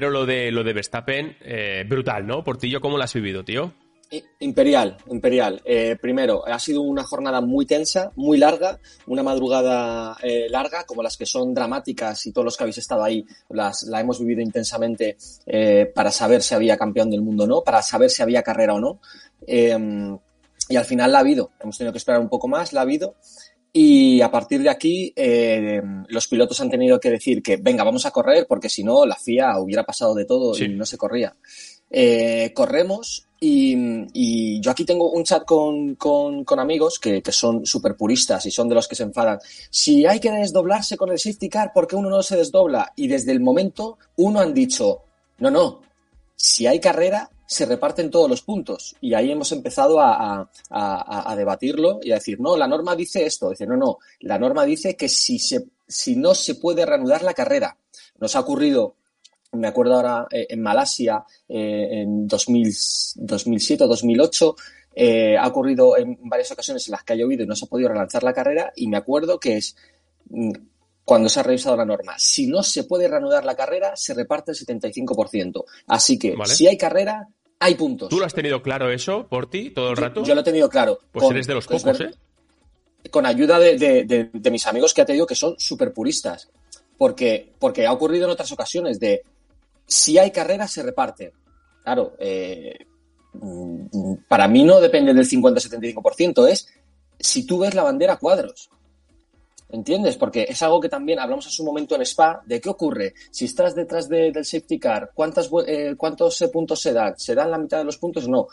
Pero lo de, lo de Verstappen, eh, brutal, ¿no? Portillo, ¿cómo lo has vivido, tío? Imperial, imperial. Eh, primero, ha sido una jornada muy tensa, muy larga, una madrugada eh, larga, como las que son dramáticas y todos los que habéis estado ahí las, la hemos vivido intensamente para saber si había campeón del mundo o no, para saber si había carrera o no. Y al final la ha habido. Hemos tenido que esperar un poco más, la ha habido. Y a partir de aquí, los pilotos han tenido que decir que, venga, vamos a correr, porque si no, la FIA hubiera pasado de todo y no se corría. corremos y, yo aquí tengo un chat con, amigos que, son súper puristas y son de los que se enfadan. Si hay que desdoblarse con el safety car, ¿por qué uno no se desdobla? Y desde el momento, uno han dicho, no, no, si hay carrera, se reparten todos los puntos. Y ahí hemos empezado a, debatirlo y a decir, no, la norma dice esto. Dice, no, no, la norma dice que si, se, si no se puede reanudar la carrera. Nos ha ocurrido me acuerdo ahora eh, en Malasia eh, en 2007 o 2008, eh, ha ocurrido en varias ocasiones en las que ha llovido y no se ha podido relanzar la carrera y me acuerdo que es mm, cuando se ha revisado la norma. Si no se puede reanudar la carrera, se reparte el 75%. Así que si hay carrera, hay puntos. ¿Tú lo has tenido claro eso por ti todo el rato? Yo, lo he tenido claro. Pues eres de los pocos, ¿eh? Con ayuda de, mis amigos que ha tenido que son súper puristas. Porque, porque ha ocurrido en otras ocasiones de si hay carrera, se reparte. Claro, eh, mm, para mí no depende del 50-75%, es si tú ves la bandera cuadros. ¿Entiendes? Porque es algo que también hablamos en su momento en Spa, de qué ocurre. Si estás detrás del safety car, ¿cuántas, eh, ¿cuántos puntos se dan? ¿Se dan la mitad de los puntos? No.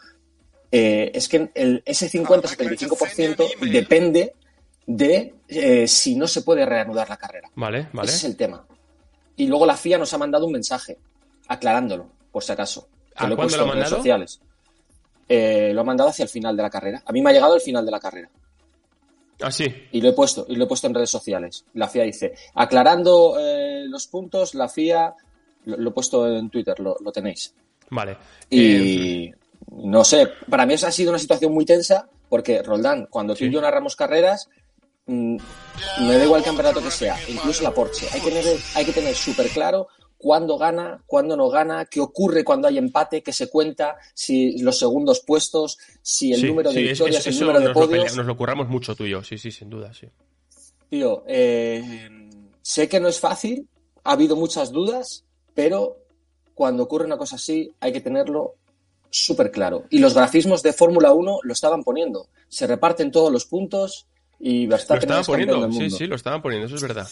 Eh, es que el, ese 50-75% depende de si no se puede reanudar la carrera. Vale, vale. Ese es el tema. Y luego la FIA nos ha mandado un mensaje aclarándolo, por si acaso. ¿A lo he puesto en redes sociales. Eh, lo ha mandado hacia el final de la carrera. A mí me ha llegado el final de la carrera. Ah, sí. Y lo he puesto, y lo he puesto en redes sociales. La FIA dice, aclarando eh, los puntos, la FIA, lo, he puesto en Twitter, lo, tenéis. Vale. Y eh, no sé, para mí esa ha sido una situación muy tensa, porque Roldán, cuando tú y yo narramos carreras, mm, me da igual el campeonato que sea, incluso la Porsche. Hay que tener, hay que tener súper claro cuándo gana, cuándo no gana, qué ocurre cuando hay empate, qué se cuenta, si los segundos puestos, si el número de victorias, el número de podios. nos lo curramos mucho tú y yo, sí, sí, sin duda, sí. Tío, eh, sé que no es fácil, ha habido muchas dudas, pero cuando ocurre una cosa así hay que tenerlo súper claro. Y los grafismos de Fórmula 1 lo estaban poniendo. Se reparten todos los puntos y Verstappen lo estaban poniendo, Sí, sí, lo estaban poniendo, eso es verdad.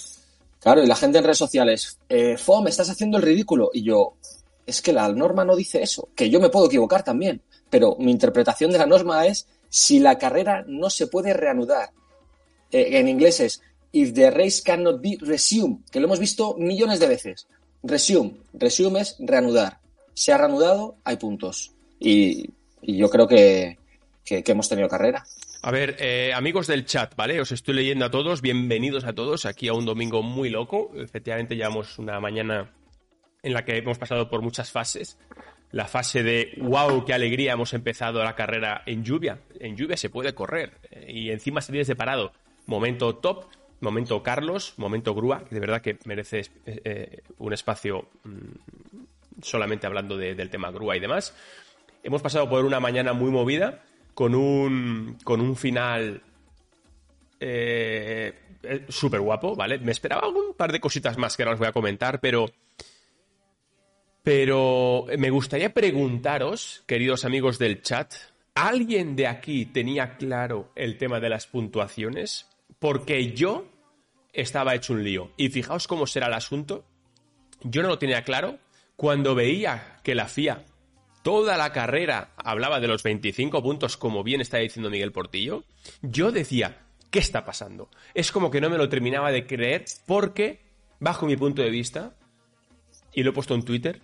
Claro, y la gente en redes sociales, eh, FOM, estás haciendo el ridículo. Y yo, es que la norma no dice eso, que yo me puedo equivocar también, pero mi interpretación de la norma es si la carrera no se puede reanudar. Eh, en inglés es if the race cannot be resumed, que lo hemos visto millones de veces. Resume, resume es reanudar. Se ha reanudado, hay puntos. Y, yo creo que hemos tenido carrera. A ver, eh, amigos del chat, ¿vale? Os estoy leyendo a todos, bienvenidos a todos aquí a un domingo muy loco. Efectivamente, llevamos una mañana en la que hemos pasado por muchas fases. La fase de wow, qué alegría, hemos empezado la carrera en lluvia. En lluvia se puede correr eh, y encima se de parado. Momento top, momento Carlos, momento Grúa, que de verdad que merece eh, un espacio mm, solamente hablando del tema Grúa y demás. Hemos pasado por una mañana muy movida con un, con un final eh, eh súper guapo, ¿vale? Me esperaba un par de cositas más que ahora os voy a comentar, pero... Pero me gustaría preguntaros, queridos amigos del chat, ¿alguien de aquí tenía claro el tema de las puntuaciones? Porque yo estaba hecho un lío. Y fijaos cómo será el asunto. Yo no lo tenía claro cuando veía que la FIA toda la carrera hablaba de los 25 puntos, como bien está diciendo Miguel Portillo, yo decía, ¿qué está pasando? Es como que no me lo terminaba de creer porque, bajo mi punto de vista, y lo he puesto en Twitter,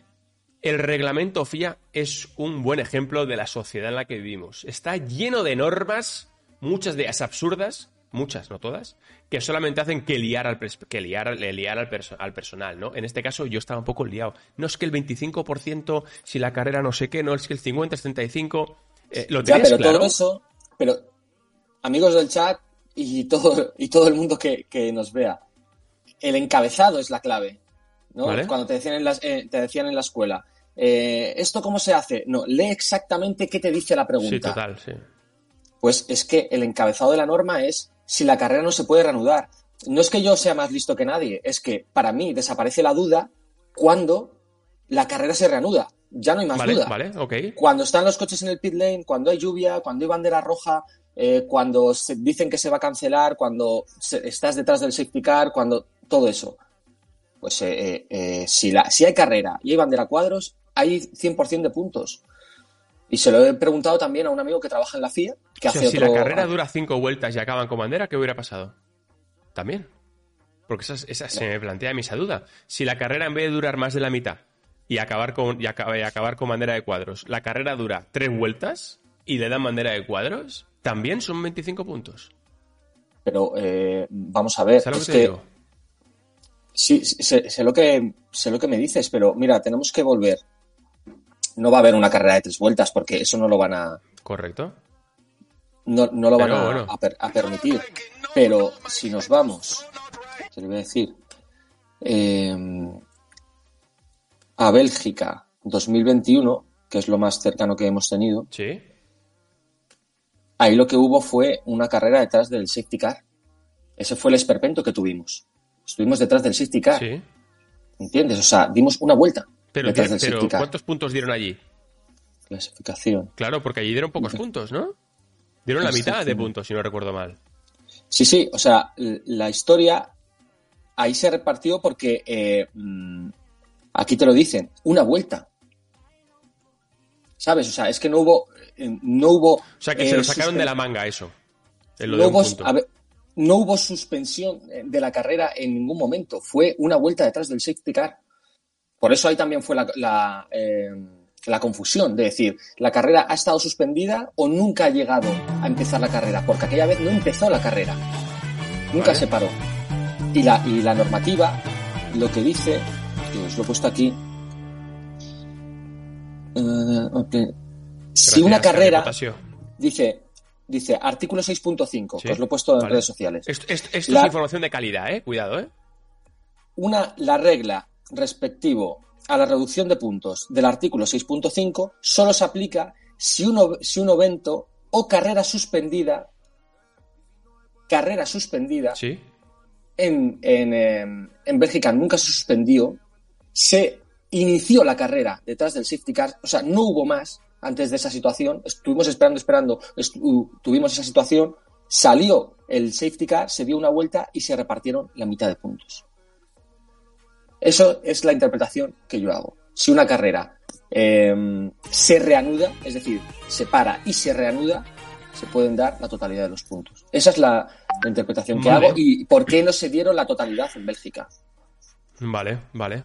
el reglamento FIA es un buen ejemplo de la sociedad en la que vivimos. Está lleno de normas, muchas de ellas absurdas, muchas, no todas, que solamente hacen que liar al, que liar, liar al, al, personal, ¿no? En este caso yo estaba un poco liado. No es que el 25%, si la carrera no sé qué, no es que el 50, 75, eh, lo ya, pero todo eso, pero amigos del chat y todo, y todo el mundo que, que nos vea, el encabezado es la clave. ¿no? Vale. Cuando te decían en, las- eh, te decían en la escuela, eh, ¿esto cómo se hace? No, lee exactamente qué te dice la pregunta. Sí, total, sí. Pues es que el encabezado de la norma es si la carrera no se puede reanudar. No es que yo sea más listo que nadie, es que para mí desaparece la duda cuando la carrera se reanuda. Ya no hay más Vale, duda. vale. Cuando están los coches en el pit lane, cuando hay lluvia, cuando hay bandera roja, eh, cuando se dicen que se va a cancelar, cuando se- estás detrás del safety car, cuando todo eso. Pues eh, eh, eh, si, la, si hay carrera y hay bandera cuadros, hay 100% de puntos. Y se lo he preguntado también a un amigo que trabaja en la FIA, que O sea, hace si otro... la carrera dura cinco vueltas y acaban con bandera, ¿qué hubiera pasado? También. Porque esa, esa- se me plantea a mí esa duda. Si la carrera en vez de durar más de la mitad y acabar con, y acaba- y acabar con bandera de cuadros, la carrera dura tres vueltas y le dan bandera de cuadros, también son 25 puntos. Pero eh, vamos a ver, ¿Sabes lo que te que digo? sí, sí, sé, sé lo que sé lo que me dices, pero mira, tenemos que volver. No va a haber una carrera de tres vueltas porque eso no lo van a ¿Correcto? no, no lo van a, bueno. a per- a permitir. Pero si nos vamos, te lo voy a decir, eh, a Bélgica 2021, que es lo más cercano que hemos tenido, Sí. ahí lo que hubo fue una carrera detrás del safety car. Ese fue el esperpento que tuvimos. Estuvimos detrás del safety car, Sí. ¿entiendes? O sea, dimos una vuelta Pero, pero. ¿cuántos puntos dieron allí? Clasificación. Claro, porque allí dieron pocos puntos, ¿no? Dieron la mitad de puntos, si no recuerdo mal. Sí, sí, o sea, la historia ahí se repartió porque eh, mm, aquí te lo dicen, una vuelta. ¿Sabes? O sea, es que no hubo. eh, No hubo. O sea, que se eh, lo sacaron suspen- de la manga eso. Lo no de hubo, punto. a ver, no hubo suspensión eh, de la carrera en ningún momento. Fue una vuelta detrás del safety car. Por eso ahí también fue la, la, eh, la confusión de decir, la carrera ha estado suspendida o nunca ha llegado a empezar la carrera, porque aquella vez no empezó la carrera. Nunca Vale. se paró. Y la, y la normativa lo que dice, que os lo he puesto aquí, eh, si una carrera, dice, dice artículo 6.5, Sí, que os lo he puesto en vale. redes sociales. Esto, esto- esto La- es información de calidad, ¿eh? Cuidado, ¿eh? una, la regla respectivo a la reducción de puntos del artículo 6.5 solo se aplica si, uno, si un evento o carrera suspendida, carrera suspendida Sí. en, en, em, en Bélgica nunca se suspendió, se inició la carrera detrás del safety car, o sea, no hubo más antes de esa situación, estuvimos esperando, esperando, estu- tuvimos esa situación, salió el safety car, se dio una vuelta y se repartieron la mitad de puntos. Eso es la interpretación que yo hago. Si una carrera em, se reanuda, es decir, se para y se reanuda, se pueden dar la totalidad de los puntos. Esa es la, la interpretación que Vale. hago y por qué no se dieron la totalidad en Bélgica. Vale, vale.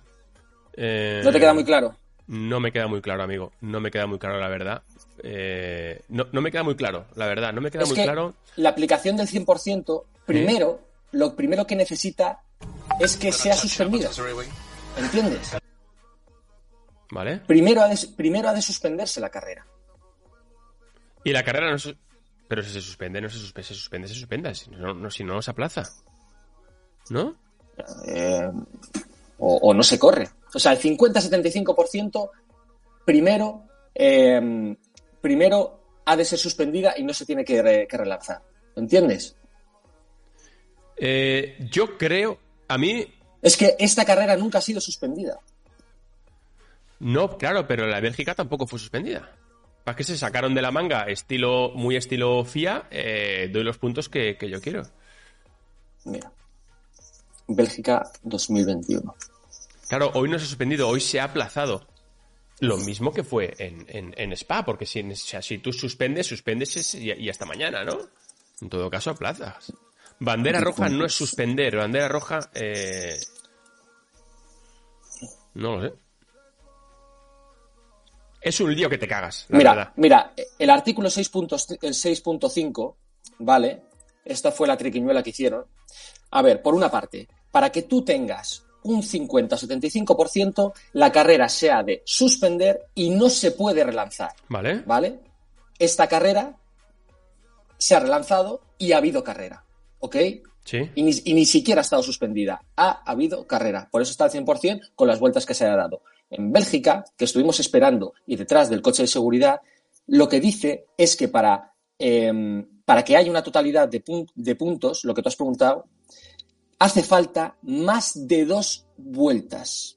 Eh, ¿No te queda muy claro? No me queda muy claro, amigo. No me queda muy claro, la verdad. Eh, no, no me queda muy claro, la verdad. No me queda Es muy que claro. la aplicación del 100%, primero, lo primero que necesita es que sea suspendida. ¿Entiendes? ¿Vale? Primero ha, de, primero ha de suspenderse la carrera. Y la carrera no se... Pero si se suspende, no se suspende, se suspende, se suspenda. Si no, no, si no se aplaza. ¿No? Eh, o, o no se corre. O sea, el 50-75% primero, eh, primero ha de ser suspendida y no se tiene que, re- que relanzar. ¿Entiendes? Eh, yo creo... A mí... Es que esta carrera nunca ha sido suspendida. No, claro, pero la Bélgica tampoco fue suspendida. ¿Para qué se sacaron de la manga? Estilo, muy estilo FIA, eh, doy los puntos que, que yo quiero. Mira. Bélgica 2021. Claro, hoy no se ha suspendido, hoy se ha aplazado. Lo mismo que fue en, en- en Spa, porque si, o sea, si tú suspendes, suspendes es- y, y hasta mañana, ¿no? En todo caso, aplazas. Bandera roja no es suspender, bandera roja... eh, No lo sé. Es un lío que te cagas, la Mira, verdad. mira, el artículo 6.5, el 6.5, ¿vale? Esta fue la triquiñuela que hicieron. A ver, por una parte, para que tú tengas un 50-75%, la carrera se ha de suspender y no se puede relanzar, ¿Vale? ¿vale? Esta carrera se ha relanzado y ha habido carrera, ¿ok? Sí. Y ni, y ni siquiera ha estado suspendida. Ha habido carrera. Por eso está al 100% con las vueltas que se ha dado. En Bélgica, que estuvimos esperando y detrás del coche de seguridad, lo que dice es que para, eh, para que haya una totalidad de, pun- de puntos, lo que tú has preguntado, hace falta más de dos vueltas.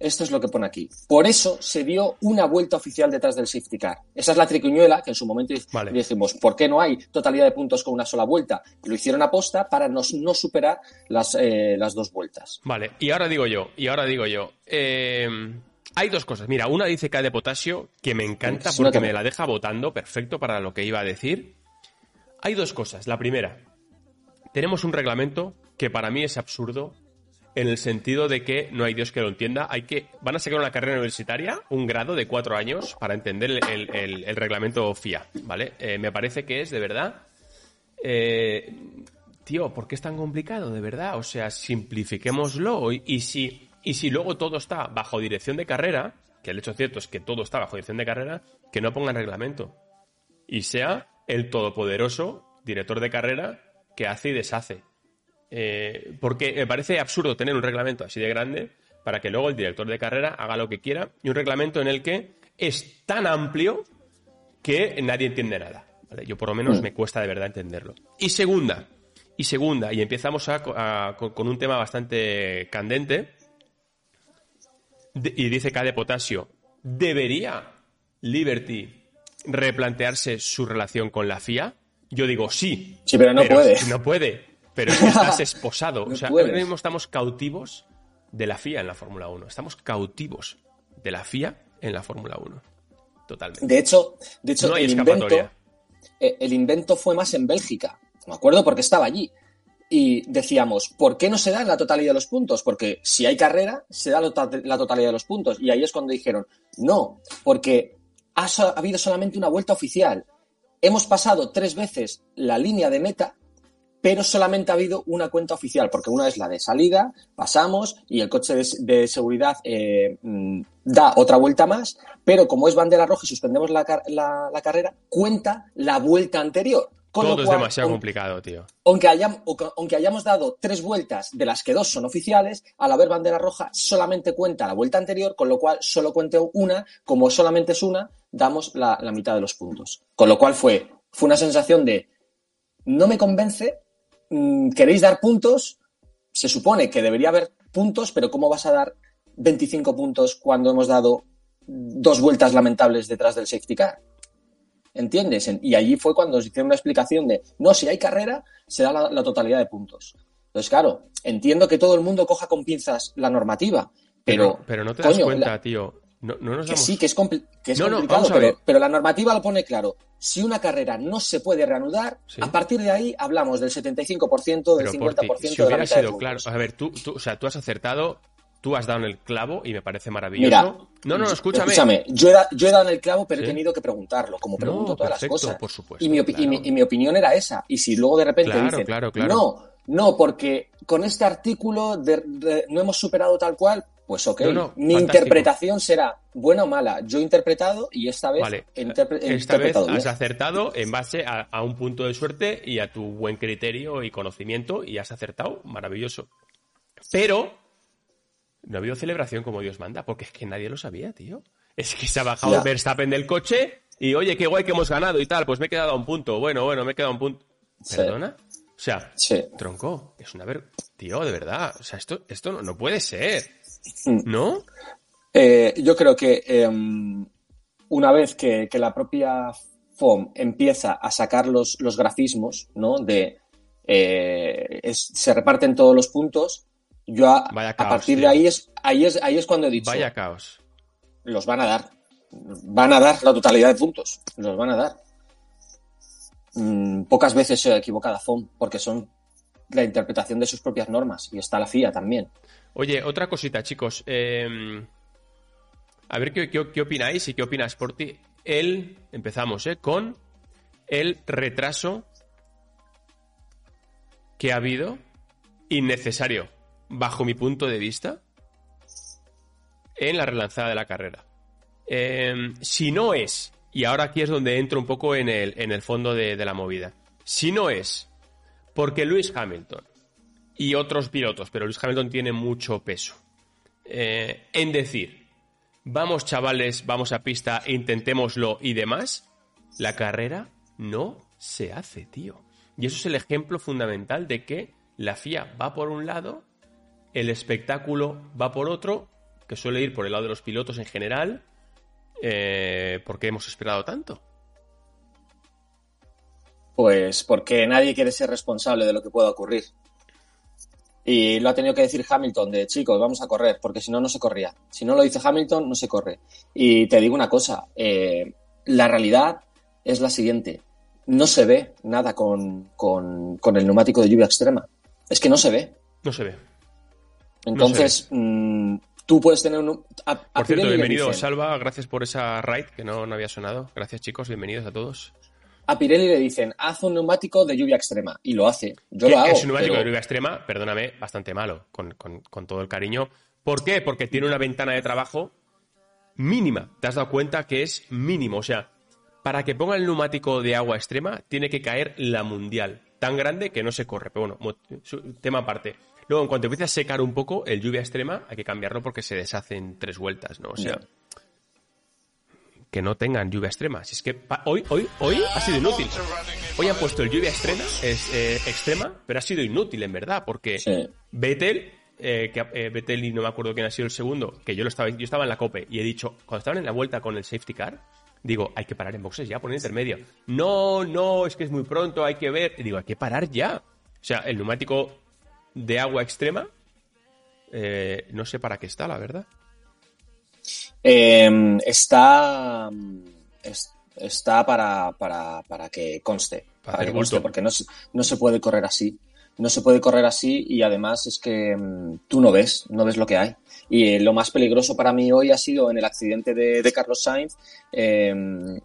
Esto es lo que pone aquí. Por eso se dio una vuelta oficial detrás del safety car. Esa es la triquiñuela que en su momento Vale. dijimos, ¿por qué no hay totalidad de puntos con una sola vuelta? Lo hicieron aposta para no, no superar las, eh, las dos vueltas. Vale, y ahora digo yo, y ahora digo yo. eh, hay dos cosas. Mira, una dice K de potasio, que me encanta porque me la deja votando, perfecto para lo que iba a decir. Hay dos cosas. La primera, tenemos un reglamento que para mí es absurdo en el sentido de que no hay Dios que lo entienda. Hay que van a sacar una carrera universitaria, un grado de cuatro años para entender el, reglamento FIA, ¿vale? Eh, me parece que es de verdad. eh, tío, ¿por qué es tan complicado, de verdad? O sea, simplifiquémoslo. Y, y si, y si luego todo está bajo dirección de carrera, que el hecho cierto es que todo está bajo dirección de carrera, que no pongan reglamento. Y sea el todopoderoso director de carrera que hace y deshace. Eh, porque me parece absurdo tener un reglamento así de grande para que luego el director de carrera haga lo que quiera y un reglamento en el que es tan amplio que nadie entiende nada. ¿vale? Yo por lo menos Mm. me cuesta de verdad entenderlo. Y segunda, y segunda, y empezamos a- a- con, con un tema bastante candente, de- y dice K de Potasio, ¿debería Liberty replantearse su relación con la FIA? Yo digo sí. Sí, pero no puede. No puede. Pero es que estás esposado. No o sea, puedes. ahora mismo estamos cautivos de la FIA en la Fórmula 1. Estamos cautivos de la FIA en la Fórmula 1. Totalmente. De hecho, de hecho No hay el, invento, eh, el invento fue más en Bélgica. Me acuerdo porque estaba allí. Y decíamos, ¿por qué no se da la totalidad de los puntos? Porque si hay carrera, se da la to- la totalidad de los puntos. Y ahí es cuando dijeron, no, porque ha habido solamente una vuelta oficial. Hemos pasado tres veces la línea de meta, pero solamente ha habido una cuenta oficial, porque una es la de salida, pasamos y el coche de, de seguridad eh, mm, da otra vuelta más, pero como es bandera roja y suspendemos la, la- la carrera, cuenta la vuelta anterior. Con Todo lo es cual, demasiado aun- complicado, tío. aunque, hayamos dado tres vueltas, de las que dos son oficiales, al haber bandera roja solamente cuenta la vuelta anterior, con lo cual solo cuente una, como solamente es una, damos la, la mitad de los puntos. Con lo cual fue, fue una sensación de, no me convence, queréis dar puntos, se supone que debería haber puntos, pero ¿cómo vas a dar 25 puntos cuando hemos dado dos vueltas lamentables detrás del safety car? ¿Entiendes? En- Y allí fue cuando nos hicieron una explicación de, no, si hay carrera, se da la, la totalidad de puntos. Entonces, claro, entiendo que todo el mundo coja con pinzas la normativa, pero... Pero, pero no te das coño, cuenta, la- tío. No, no nos que damos sí, que es, compli- que es No, complicado, pero, pero la normativa lo pone claro. Si una carrera no se puede reanudar, Sí. a partir de ahí hablamos del 75%, del Pero 50% Porti, si de la hubiera de sido claro, a ver, tú, tú, o sea, tú has acertado, tú has dado en el clavo y me parece maravilloso. Mira, no, no, no, escúchame. yo he, da- yo he dado en el clavo, pero Sí. he tenido que preguntarlo, como pregunto todas perfecto, las cosas. por supuesto, y, mi y mi, claro. y mi opinión era esa. Y si luego de repente Claro, dicen, claro, claro. no, no, porque con este artículo de- de- no hemos superado tal cual, pues ok. No, no, mi fantástico. interpretación será buena o mala. Yo he interpretado y esta vez Vale, he, interpre- he esta vez has bien. acertado en base a, a un punto de suerte y a tu buen criterio y conocimiento y has acertado, maravilloso. Pero no ha habido celebración como Dios manda, porque es que nadie lo sabía, tío. Es que se ha bajado Ya. Verstappen del coche y oye, qué guay que hemos ganado y tal, pues me he quedado a un punto. Bueno, bueno, me he quedado a un punto. Sí. ¿Perdona? O sea, Sí. tronco, es una ver... Tío, de verdad, o sea, esto, esto no, no puede ser. Mm. ¿No? Eh, yo creo que eh, una vez que, que la propia FOM empieza a sacar los, los grafismos, ¿no? De eh, es- se reparten todos los puntos. Yo a, Vaya a caos, partir tío. de ahí es, ahí es ahí es cuando he dicho Vaya caos. los van a dar. Van a dar la totalidad de puntos. Los van a dar. Mm, pocas veces se ha equivocado FOM, porque son la interpretación de sus propias normas. Y está la FIA también. Oye, otra cosita, chicos. eh, a ver qué, qué- opináis y qué opina Sporty. El, empezamos, ¿eh? Con el retraso que ha habido, innecesario, bajo mi punto de vista, en la relanzada de la carrera. Eh, si no es, y ahora aquí es donde entro un poco en el, en el fondo de la movida, Si no es porque Lewis Hamilton y otros pilotos, pero Lewis Hamilton tiene mucho peso, eh, en decir, vamos chavales, vamos a pista, intentémoslo y demás, la carrera no se hace, tío. Y eso es el ejemplo fundamental de que la FIA va por un lado, el espectáculo va por otro, que suele ir por el lado de los pilotos en general, eh, ¿por qué hemos esperado tanto? Pues porque nadie quiere ser responsable de lo que pueda ocurrir. Y lo ha tenido que decir Hamilton, de chicos, vamos a correr, porque si no, no se corría. Si no lo dice Hamilton, no se corre. Y te digo una cosa, eh, la realidad es la siguiente. No se ve nada con, el neumático de lluvia extrema. Es que no se ve. No se ve. Entonces, mm, tú puedes tener un... por cierto, bienvenido, Salva. Gracias por esa ride que no, no había sonado. Gracias, chicos. Bienvenidos a todos a Pirelli le dicen, haz un neumático de lluvia extrema. Y lo hace. Yo lo hago. Es un neumático de lluvia extrema, perdóname, bastante malo, con, todo el cariño. ¿Por qué? Porque tiene una ventana de trabajo mínima. ¿Te has dado cuenta que es mínimo? O sea, para que ponga el neumático de agua extrema, tiene que caer la mundial. Tan grande que no se corre. Pero bueno, tema aparte. Luego, en cuanto empiece a secar un poco el lluvia extrema, hay que cambiarlo porque se deshace en tres vueltas, ¿no? O sea, que no tengan lluvia extrema. Si es que hoy, hoy, hoy ha sido inútil. Hoy han puesto el lluvia extrema, es, eh, extrema, pero ha sido inútil en verdad, porque Vettel, eh, que eh, Vettel y no me acuerdo quién ha sido el segundo, que yo lo estaba, yo estaba en la cope y he dicho, cuando estaban en la vuelta con el safety car, digo, hay que parar en boxes ya, poner intermedio. No, no, es que es muy pronto, hay que ver. Y digo, hay que parar ya. O sea, el neumático de agua extrema, no sé para qué está, la verdad. Em, está, está para, para, para, que conste, para, que conste, porque no, no se puede correr así. No se puede correr así y además es que em, tú no ves, no ves lo que hay. Y eh, lo más peligroso para mí hoy ha sido en el accidente de, Carlos Sainz. Em,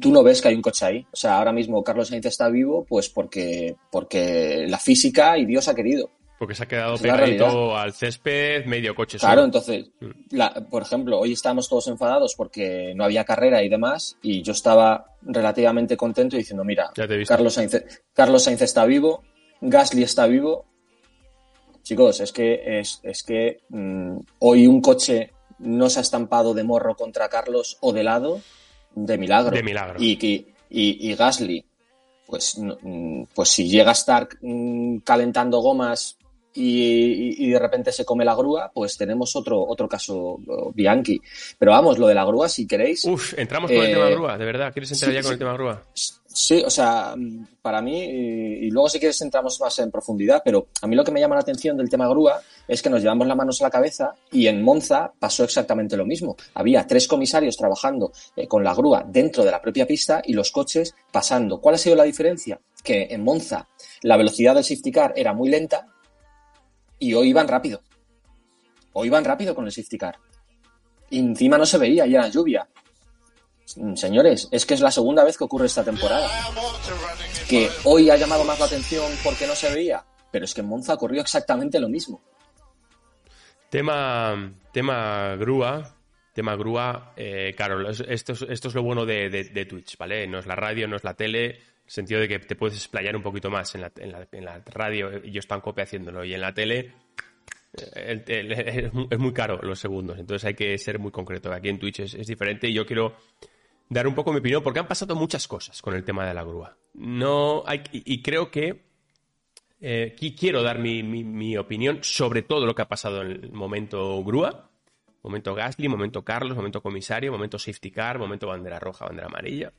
tú no ves que hay un coche ahí. O sea, ahora mismo Carlos Sainz está vivo, pues porque, porque la física y Dios ha querido. Porque se ha quedado pegadito al césped, medio coche. Claro, entonces, mm. por ejemplo, hoy estábamos todos enfadados porque no había carrera y demás, y yo estaba relativamente contento diciendo, mira, Carlos Sainz, Carlos Sainz está vivo, Gasly está vivo. Chicos, es que, es, es que mm, hoy un coche no se ha estampado de morro contra Carlos o de lado, de milagro. De milagro. Y, y, y Gasly, pues, mm, pues si llega a estar calentando gomas y, de repente se come la grúa, pues tenemos otro, otro caso Bianchi. Pero vamos, lo de la grúa, si queréis. Uf, entramos con el tema eh, grúa, de verdad. ¿Quieres entrar ya con el tema grúa? Sí, o sea, para mí, y, luego si quieres entramos más en profundidad, pero a mí lo que me llama la atención del tema grúa es que nos llevamos las manos a la cabeza y en Monza pasó exactamente lo mismo. Había tres comisarios trabajando eh, con la grúa dentro de la propia pista y los coches pasando. ¿Cuál ha sido la diferencia? Que en Monza la velocidad del safety car era muy lenta y hoy iban rápido. Hoy iban rápido con el safety car. Y encima no se veía, ya la lluvia. Señores, es que es la segunda vez que ocurre esta temporada. Que hoy ha llamado más la atención porque no se veía, pero es que en Monza ocurrió exactamente lo mismo. Tema, tema grúa, tema grúa, eh, esto es, esto es lo bueno de, Twitch, ¿vale? No es la radio, no es la tele, sentido de que te puedes explayar un poquito más en la, en la, en la radio, yo estoy en copia haciéndolo, y en la tele eh, es muy caro los segundos, entonces hay que ser muy concreto. Aquí en Twitch es, diferente y yo quiero dar un poco mi opinión porque han pasado muchas cosas con el tema de la grúa. No hay, y, creo que eh, quiero dar mi, mi, opinión sobre todo lo que ha pasado en el momento grúa, momento Gasly, momento Carlos, momento comisario, momento safety car, momento bandera roja, bandera amarilla.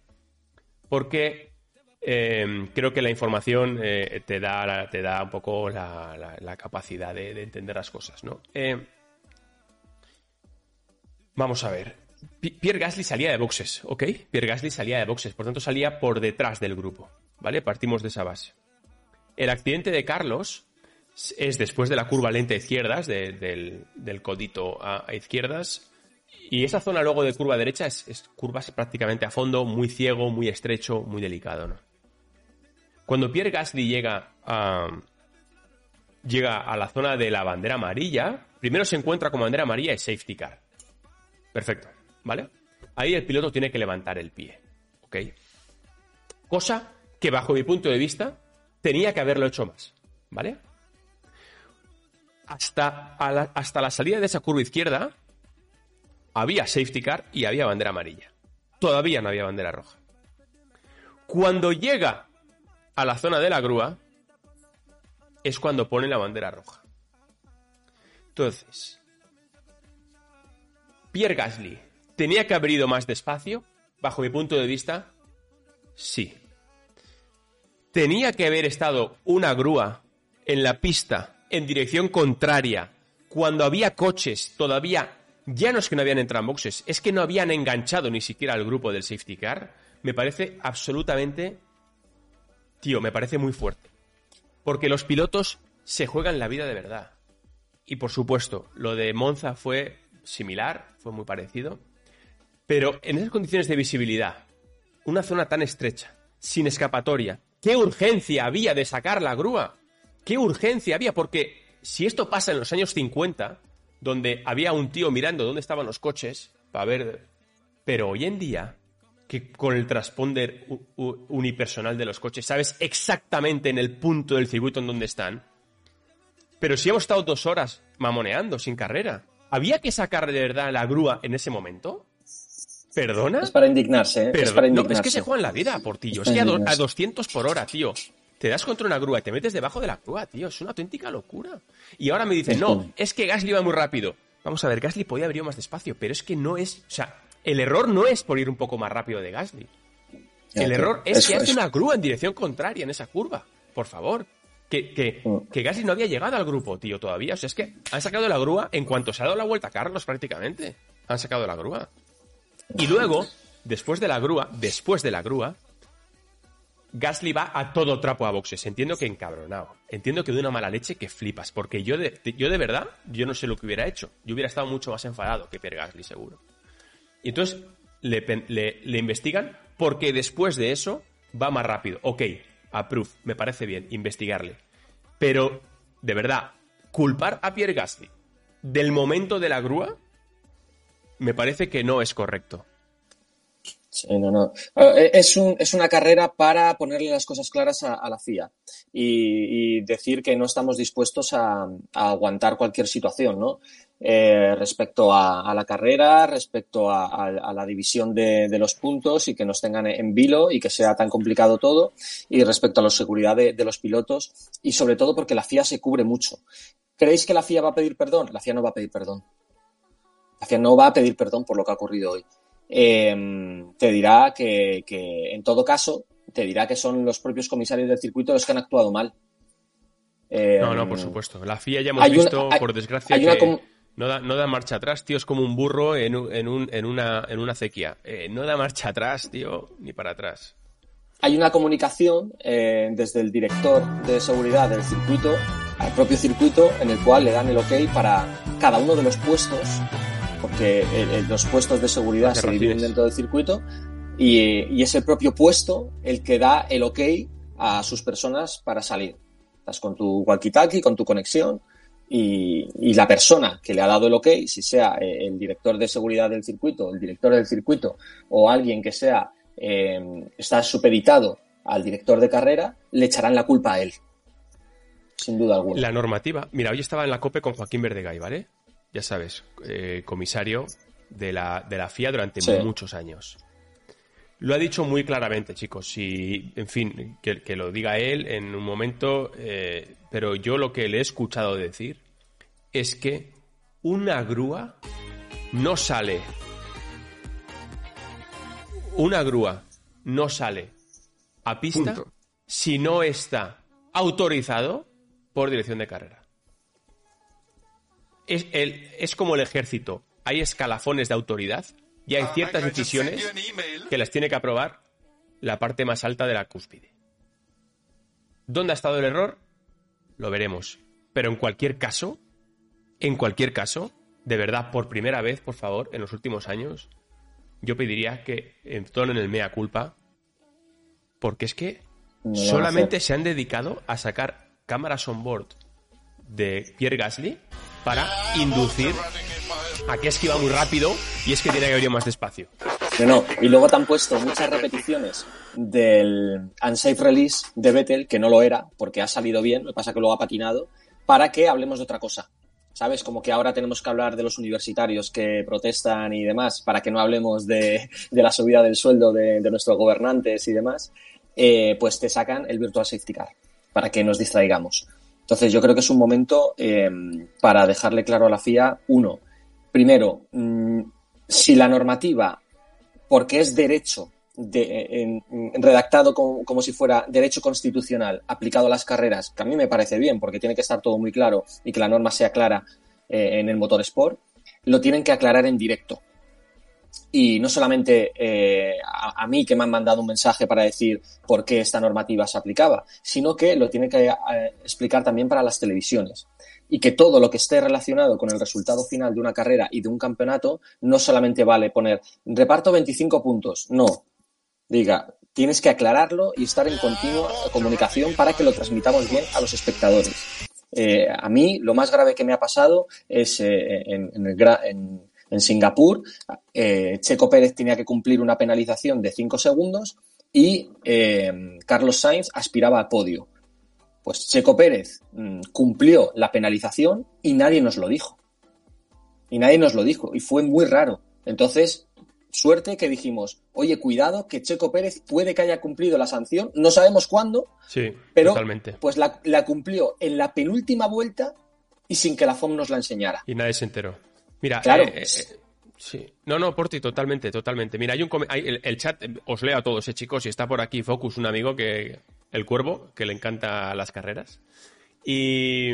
Porque eh, creo que la información eh, te, da, te da un poco la, capacidad de, entender las cosas, ¿no? Eh, vamos a ver. Pierre Gasly salía de boxes, ¿ok? Pierre Gasly salía de boxes, por tanto salía por detrás del grupo, ¿vale? Partimos de esa base. El accidente de Carlos es después de la curva lenta izquierdas, del, codito a, izquierdas, y esa zona luego de curva derecha es, es curvas prácticamente a fondo, muy ciego, muy estrecho, muy delicado, ¿no? Cuando Pierre Gasly llega a, llega a la zona de la bandera amarilla, primero se encuentra con bandera amarilla y safety car. Perfecto, ¿vale? Ahí el piloto tiene que levantar el pie, ¿ok? Cosa que bajo mi punto de vista tenía que haberlo hecho más, ¿vale? Hasta, hasta la salida de esa curva izquierda había safety car y había bandera amarilla. Todavía no había bandera roja. Cuando llega a la zona de la grúa es cuando pone la bandera roja. Entonces, Pierre Gasly, ¿tenía que haber ido más despacio? Bajo mi punto de vista, sí. ¿Tenía que haber estado una grúa en la pista en dirección contraria cuando había coches todavía ya no es que no habían entrado en boxes, es que no habían enganchado ni siquiera al grupo del safety car, me parece absolutamente... Tío, me parece muy fuerte. Porque los pilotos se juegan la vida de verdad. Y por supuesto, lo de Monza fue similar, fue muy parecido. Pero en esas condiciones de visibilidad, una zona tan estrecha, sin escapatoria, ¿qué urgencia había de sacar la grúa? ¿Qué urgencia había? Porque si esto pasa en los años 50, donde había un tío mirando dónde estaban los coches para ver. Pero hoy en día, que con el transponder unipersonal de los coches, sabes exactamente en el punto del circuito en donde están. Pero si hemos estado dos horas mamoneando sin carrera, ¿había que sacar de verdad la grúa en ese momento? ¿Perdona? Es para indignarse, ¿eh? Es para indignarse. No, es que se juegan la vida, Portillo. Es, es que a, a 200 por hora, tío te das contra una grúa y te metes debajo de la grúa, tío. Es una auténtica locura. Y ahora me dicen, no, es que Gasly iba muy rápido. Vamos a ver, Gasly podía haber ido más despacio, pero es que no es. O sea, el error no es por ir un poco más rápido de Gasly. El error es que hace una grúa en dirección contraria en esa curva. Por favor. Que, mm. que, Gasly no había llegado al grupo, tío, todavía. O sea, es que han sacado la grúa en cuanto se ha dado la vuelta a Carlos, prácticamente. Han sacado la grúa. Y luego, después de la grúa, después de la grúa, Gasly va a todo trapo a boxes. Entiendo que encabronado. Entiendo que de una mala leche que flipas. Porque yo de, yo de verdad, yo no sé lo que hubiera hecho. Yo hubiera estado mucho más enfadado que Pierre Gasly, seguro. Y entonces le, le, investigan porque después de eso va más rápido. Ok, approve, me parece bien, investigarle. Pero, de verdad, culpar a Pierre Gasly del momento de la grúa me parece que no es correcto. Sí, no, no. Eh, es, un, es una carrera para ponerle las cosas claras a, la FIA y, decir que no estamos dispuestos a, aguantar cualquier situación, ¿no? Eh, respecto a, la carrera, respecto a, la división de, los puntos y que nos tengan en vilo y que sea tan complicado todo, y respecto a la seguridad de, de los pilotos y sobre todo porque la FIA se cubre mucho. ¿Creéis que la FIA va a pedir perdón? La FIA no va a pedir perdón. La FIA no va a pedir perdón por lo que ha ocurrido hoy. Em, te dirá que, en todo caso, te dirá que son los propios comisarios del circuito los que han actuado mal. no, no, por em, supuesto. La FIA ya hemos visto, por desgracia, que no, da, no da, marcha atrás, tío. Es como un burro en, en, un, en, una, en una sequía. Eh, no da marcha atrás, tío, ni para atrás. Hay una comunicación eh, desde el director de seguridad del circuito al propio circuito en el cual le dan el ok para cada uno de los puestos porque los puestos de seguridad se dividen dentro del circuito y, es el propio puesto el que da el ok a sus personas para salir. Estás con tu walkie-talkie, con tu conexión y, la persona que le ha dado el ok, si sea eh, el director de seguridad del circuito, el director del circuito o alguien que sea em, está supeditado al director de carrera, le echarán la culpa a él. Sin duda alguna. La normativa. Mira, hoy estaba en la COPE con Joaquín Verdegay, ¿vale? ya sabes, eh, comisario de la, de la FIA durante muchos años. Lo ha dicho muy claramente, chicos. Y, en fin, que, lo diga él en un momento, eh, pero yo lo que le he escuchado decir es que una grúa no sale. Una grúa no sale a pista si no está autorizado por dirección de carrera es, el, es como el ejército. Hay escalafones de autoridad y hay ah, ciertas decisiones que las tiene que aprobar la parte más alta de la cúspide. ¿Dónde ha estado el error? Lo veremos. Pero en cualquier caso, en cualquier caso, de verdad, por primera vez, por favor, en los últimos años, yo pediría que entonen el mea culpa, porque es que solamente se han dedicado a sacar cámaras on board de Pierre Gasly para inducir a que es que iba muy rápido y es que tiene que ir más despacio. no, y luego te han puesto muchas repeticiones del unsafe release de Vettel, que no lo era, porque ha salido bien, lo que pasa que luego ha patinado, para que hablemos de otra cosa. ¿Sabes? Como que ahora tenemos que hablar de los universitarios que protestan y demás, para que no hablemos de, la subida del sueldo de, nuestros gobernantes y demás, eh, pues te sacan el Virtual Safety Car, para que nos distraigamos. Entonces yo creo que es un momento eh, para dejarle claro a la FIA, uno, primero, mm, si la normativa, porque es derecho de, redactado como, si fuera derecho constitucional aplicado a las carreras, que a mí me parece bien, porque tiene que estar todo muy claro y que la norma sea clara eh, en el motor sport, lo tienen que aclarar en directo. Y no solamente eh, a, mí que me han mandado un mensaje para decir por qué esta normativa se aplicaba, sino que lo tiene que eh, explicar también para las televisiones y que todo lo que esté relacionado con el resultado final de una carrera y de un campeonato no solamente vale poner reparto 25 puntos, no. Diga, tienes que aclararlo y estar en continua comunicación para que lo transmitamos bien a los espectadores. Eh, a mí lo más grave que me ha pasado es eh, en, Singapur, eh, Checo Pérez tenía que cumplir una penalización de 5 segundos y Carlos Sainz aspiraba a podio. Pues Checo Pérez mm, cumplió la penalización y nadie nos lo dijo. Y nadie nos lo dijo. Y fue muy raro. Entonces, suerte que dijimos, oye, cuidado, que Checo Pérez puede que haya cumplido la sanción. No sabemos cuándo. Sí, pero pues la, cumplió en la penúltima vuelta y sin que la FOM nos la enseñara. Y nadie se enteró. Mira, claro. Eh, eh, sí. No, no, Porti, totalmente, totalmente. Mira, hay un el, el, chat, os leo a todos, eh, chicos, y está por aquí Focus, un amigo que el Cuervo, que le encanta las carreras. Y.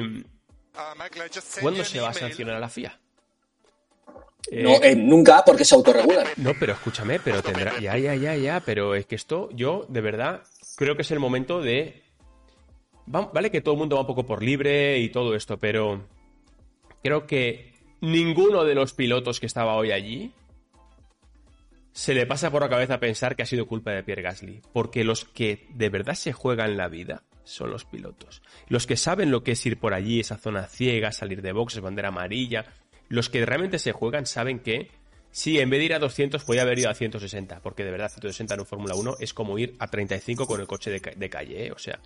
¿Cuándo se va a sancionar a la FIA? No, eh, nunca, porque se autorregula. No, pero escúchame, pero tendrá. Ya, ya, ya, ya. Pero es que esto, yo, de verdad, creo que es el momento de. Vale que todo el mundo va un poco por libre y todo esto, pero. Creo que ninguno de los pilotos que estaba hoy allí se le pasa por la cabeza pensar que ha sido culpa de Pierre Gasly, porque los que de verdad se juegan la vida son los pilotos. Los que saben lo que es ir por allí, esa zona ciega, salir de boxes, bandera amarilla, los que realmente se juegan saben que sí, en vez de ir a 200 podía haber ido a 160, porque de verdad 160 en un Fórmula 1 es como ir a 35 con el coche de, calle, ¿eh? o sea,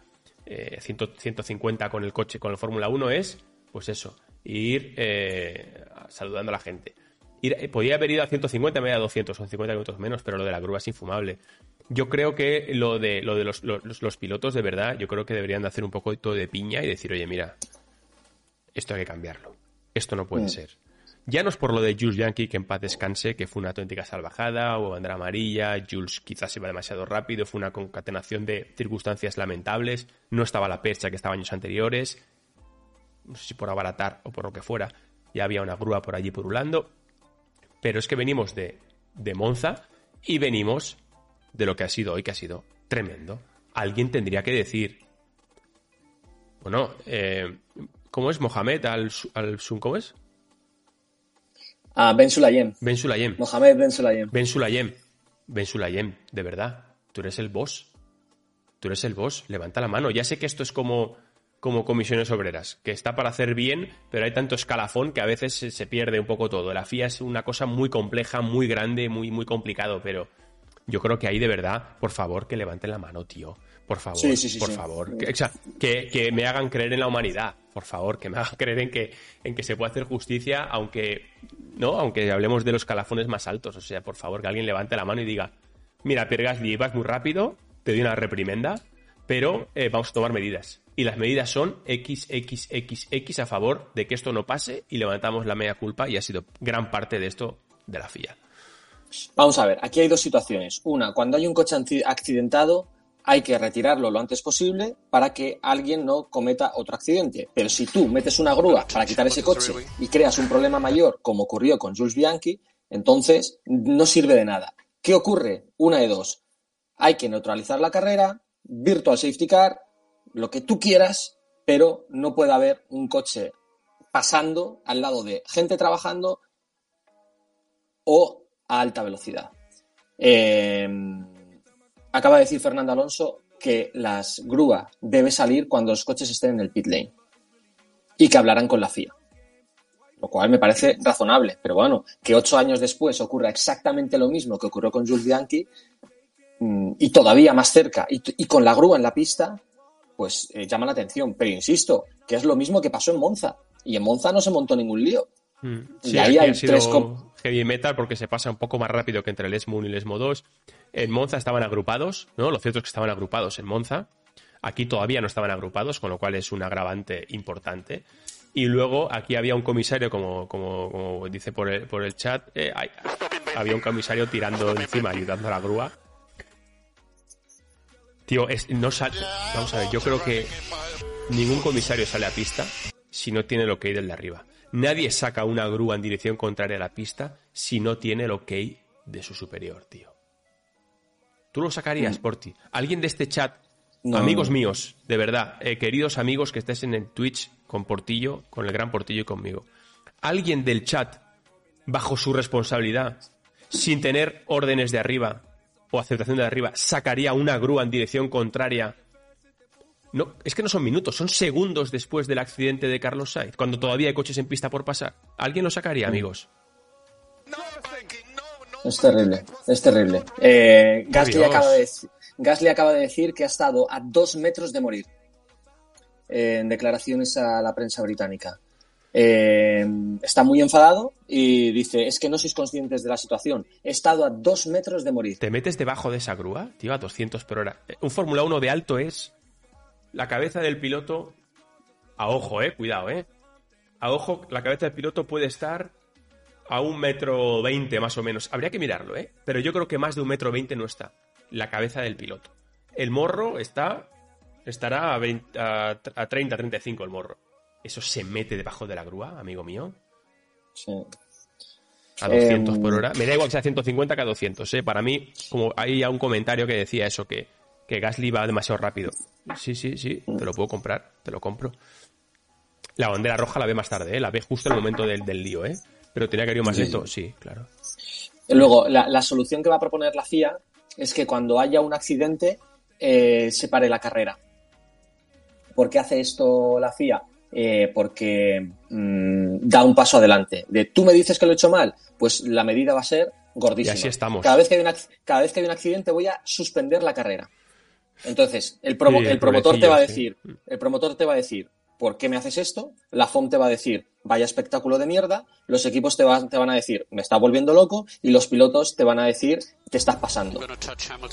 150 eh, con el coche, con el Fórmula 1 es, pues eso, ir eh, saludando a la gente. Eh, podía haber ido a 150 en vez de a 200, son 50 minutos menos, pero lo de la grúa es infumable. Yo creo que lo de, lo de los, pilotos, de verdad, yo creo que deberían de hacer un poco de piña y decir, oye, mira, esto hay que cambiarlo. Esto no puede mm. ser. Ya no es por lo de Jules Yankee, que en paz descanse, que fue una auténtica salvajada, o bandera amarilla, Jules quizás iba demasiado rápido, fue una concatenación de circunstancias lamentables, no estaba la percha que estaba años anteriores, no sé si por abaratar o por lo que fuera, ya había una grúa por allí purulando, pero es que venimos de, de Monza y venimos de lo que ha sido hoy, que ha sido tremendo. Alguien tendría que decir, bueno, eh, ¿cómo es Mohamed al, al ¿Cómo es? Ah, Ben Sulayem. Ben Sulayem. Mohamed Ben Sulayem. Ben Sulayem. Ben Sulayem, de verdad. Tú eres el boss. Tú eres el boss. Levanta la mano. Ya sé que esto es como como comisiones obreras, que está para hacer bien, pero hay tanto escalafón que a veces se pierde un poco todo. La FIA es una cosa muy compleja, muy grande, muy, muy complicado, pero yo creo que ahí de verdad, por favor, que levanten la mano, tío. Por favor, por favor. Que, que, me hagan creer en la humanidad, por favor, que me hagan creer en que, en que se puede hacer justicia, aunque, no, aunque hablemos de los escalafones más altos. O sea, por favor, que alguien levante la mano y diga, mira, Pierre Gasly, vas muy rápido, te doy una reprimenda, pero eh, vamos a tomar medidas. Y las medidas son XXXX a favor de que esto no pase y levantamos la media culpa y ha sido gran parte de esto de la FIA. Vamos a ver, aquí hay dos situaciones. Una, cuando hay un coche accidentado, hay que retirarlo lo antes posible para que alguien no cometa otro accidente. Pero si tú metes una grúa para quitar ese coche y creas un problema mayor, como ocurrió con Jules Bianchi, entonces no sirve de nada. ¿Qué ocurre? Una de dos. Hay que neutralizar la carrera, virtual safety car, lo que tú quieras, pero no puede haber un coche pasando al lado de gente trabajando o a alta velocidad. Em, acaba de decir Fernando Alonso que las grúas debe salir cuando los coches estén en el pit lane y que hablarán con la FIA. lo cual me parece razonable. Pero bueno, que ocho años después ocurra exactamente lo mismo que ocurrió con Jules Bianchi mm, y todavía más cerca y, con la grúa en la pista, pues eh, llama la atención. Pero insisto, que es lo mismo que pasó en Monza. Y en Monza no se montó ningún lío. Mm. y ahí hay tres heavy metal porque se pasa un poco más rápido que entre el ESMO 1 y el ESMO 2. En Monza estaban agrupados, ¿no? Lo cierto es que estaban agrupados en Monza. Aquí todavía no estaban agrupados, con lo cual es un agravante importante. Y luego aquí había un comisario, como, como, dice por el, por el chat, eh, había un comisario tirando encima, ayudando a la grúa. Tío, no sale. Vamos a ver, yo creo que ningún comisario sale a pista si no tiene el ok del de arriba. Nadie saca una grúa en dirección contraria a la pista si no tiene el ok de su superior, tío. Tú lo sacarías mm. por ti. Alguien de este chat, amigos míos, de verdad, eh, queridos amigos que estés en el Twitch con Portillo, con el gran Portillo y conmigo. Alguien del chat, bajo su responsabilidad, sin tener órdenes de arriba o aceptación de arriba, sacaría una grúa en dirección contraria no, es que no son minutos, son segundos después del accidente de Carlos Sainz, cuando todavía hay coches en pista por pasar. ¿Alguien lo sacaría, amigos? Es terrible, es terrible. Eh, Gasly, acaba de, decir que ha estado a dos metros de morir en declaraciones a la prensa británica. Eh, está muy enfadado y dice, es que no sois conscientes de la situación. He estado a dos metros de morir. ¿Te metes debajo de esa grúa, tío, a 200 por hora? Un Fórmula 1 de alto es la cabeza del piloto, a ojo, eh, cuidado, eh. A ojo, la cabeza del piloto puede estar a un metro veinte más o menos. Habría que mirarlo, eh. Pero yo creo que más de un metro veinte no está. La cabeza del piloto. El morro está. Estará a, 20, a, 30, 35 el morro. ¿Eso se mete debajo de la grúa, amigo mío? Sí. A 200 por em, hora. Me da igual que sea 150 que a 200, ¿eh? Para mí, como hay ya un comentario que decía eso, que que Gasly va demasiado rápido. Sí, sí, sí, te lo puedo comprar, te lo compro. La bandera roja la ve más tarde, ¿eh? la ve justo en el momento del, lío, ¿eh? Pero tenía que ir más lento, sí, claro. Luego, la, solución que va a proponer la FIA es que cuando haya un accidente eh, se pare la carrera. ¿Por qué hace esto la FIA? Eh, porque mm, da un paso adelante. De tú me dices que lo he hecho mal, pues la medida va a ser gordísima. Y así estamos. Cada vez que hay, cada vez que hay un accidente voy a suspender la carrera. Entonces, el, promotor te va a decir, el promotor te va a decir, ¿por qué me haces esto? La FOM te va a decir, vaya espectáculo de mierda, los equipos te, te van a decir, me está volviendo loco, y los pilotos te van a decir, te estás pasando.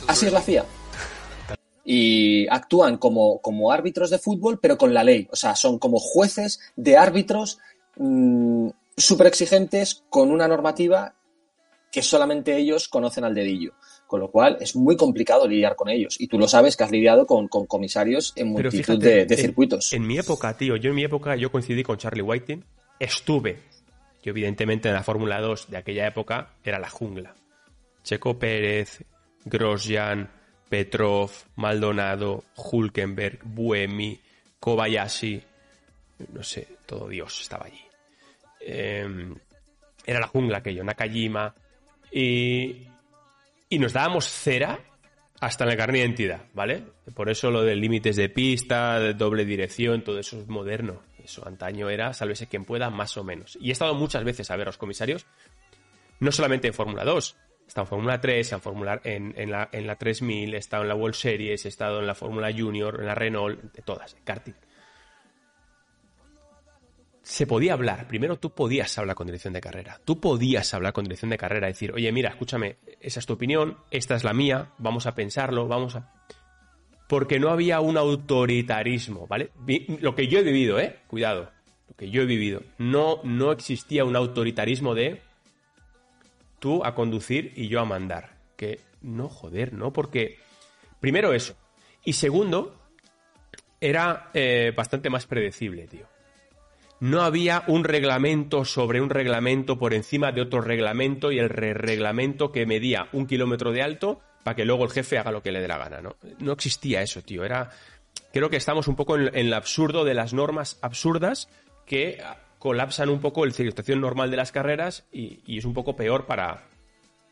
Así es la FIA. Y actúan como, como árbitros de fútbol, pero con la ley. O sea, son como jueces de árbitros mm, súper exigentes con una normativa que solamente ellos conocen al dedillo. Con lo cual es muy complicado lidiar con ellos. Y tú lo sabes que has lidiado con, comisarios en multitud de, circuitos. En, mi época, tío, yo en mi época yo coincidí con Charlie Whiting. Estuve. Yo evidentemente en la Fórmula 2 de aquella época era la jungla. Checo Pérez, Grosjean, Petrov, Maldonado, Hulkenberg, Buemi, Kobayashi. No sé, todo Dios estaba allí. Em, era la jungla aquello, Nakajima. Y, y nos dábamos cera hasta en el carnet de identidad, ¿vale? Por eso lo de límites de pista, de doble dirección, todo eso es moderno. Eso antaño era, sálvese quien pueda, más o menos. Y he estado muchas veces a ver a los comisarios, no solamente en Fórmula 2, he estado en Fórmula 3, en, Fórmula, en, en, la, en la 3000, he estado en la World Series, he estado en la Fórmula Junior, en la Renault, de todas, en karting se podía hablar. Primero tú podías hablar con dirección de carrera. Tú podías hablar con dirección de carrera, decir, oye, mira, escúchame, esa es tu opinión, esta es la mía, vamos a pensarlo, vamos a... Porque no había un autoritarismo, ¿vale? Lo que yo he vivido, ¿eh? Cuidado, lo que yo he vivido. No, no existía un autoritarismo de tú a conducir y yo a mandar. Que no, joder, ¿no? Porque, primero eso. Y segundo, era eh, bastante más predecible, tío no había un reglamento sobre un reglamento por encima de otro reglamento y el reglamento que medía un kilómetro de alto para que luego el jefe haga lo que le dé la gana, ¿no? No existía eso, tío. Era. Creo que estamos un poco en, el absurdo de las normas absurdas que colapsan un poco el situación normal de las carreras y, es un poco peor para,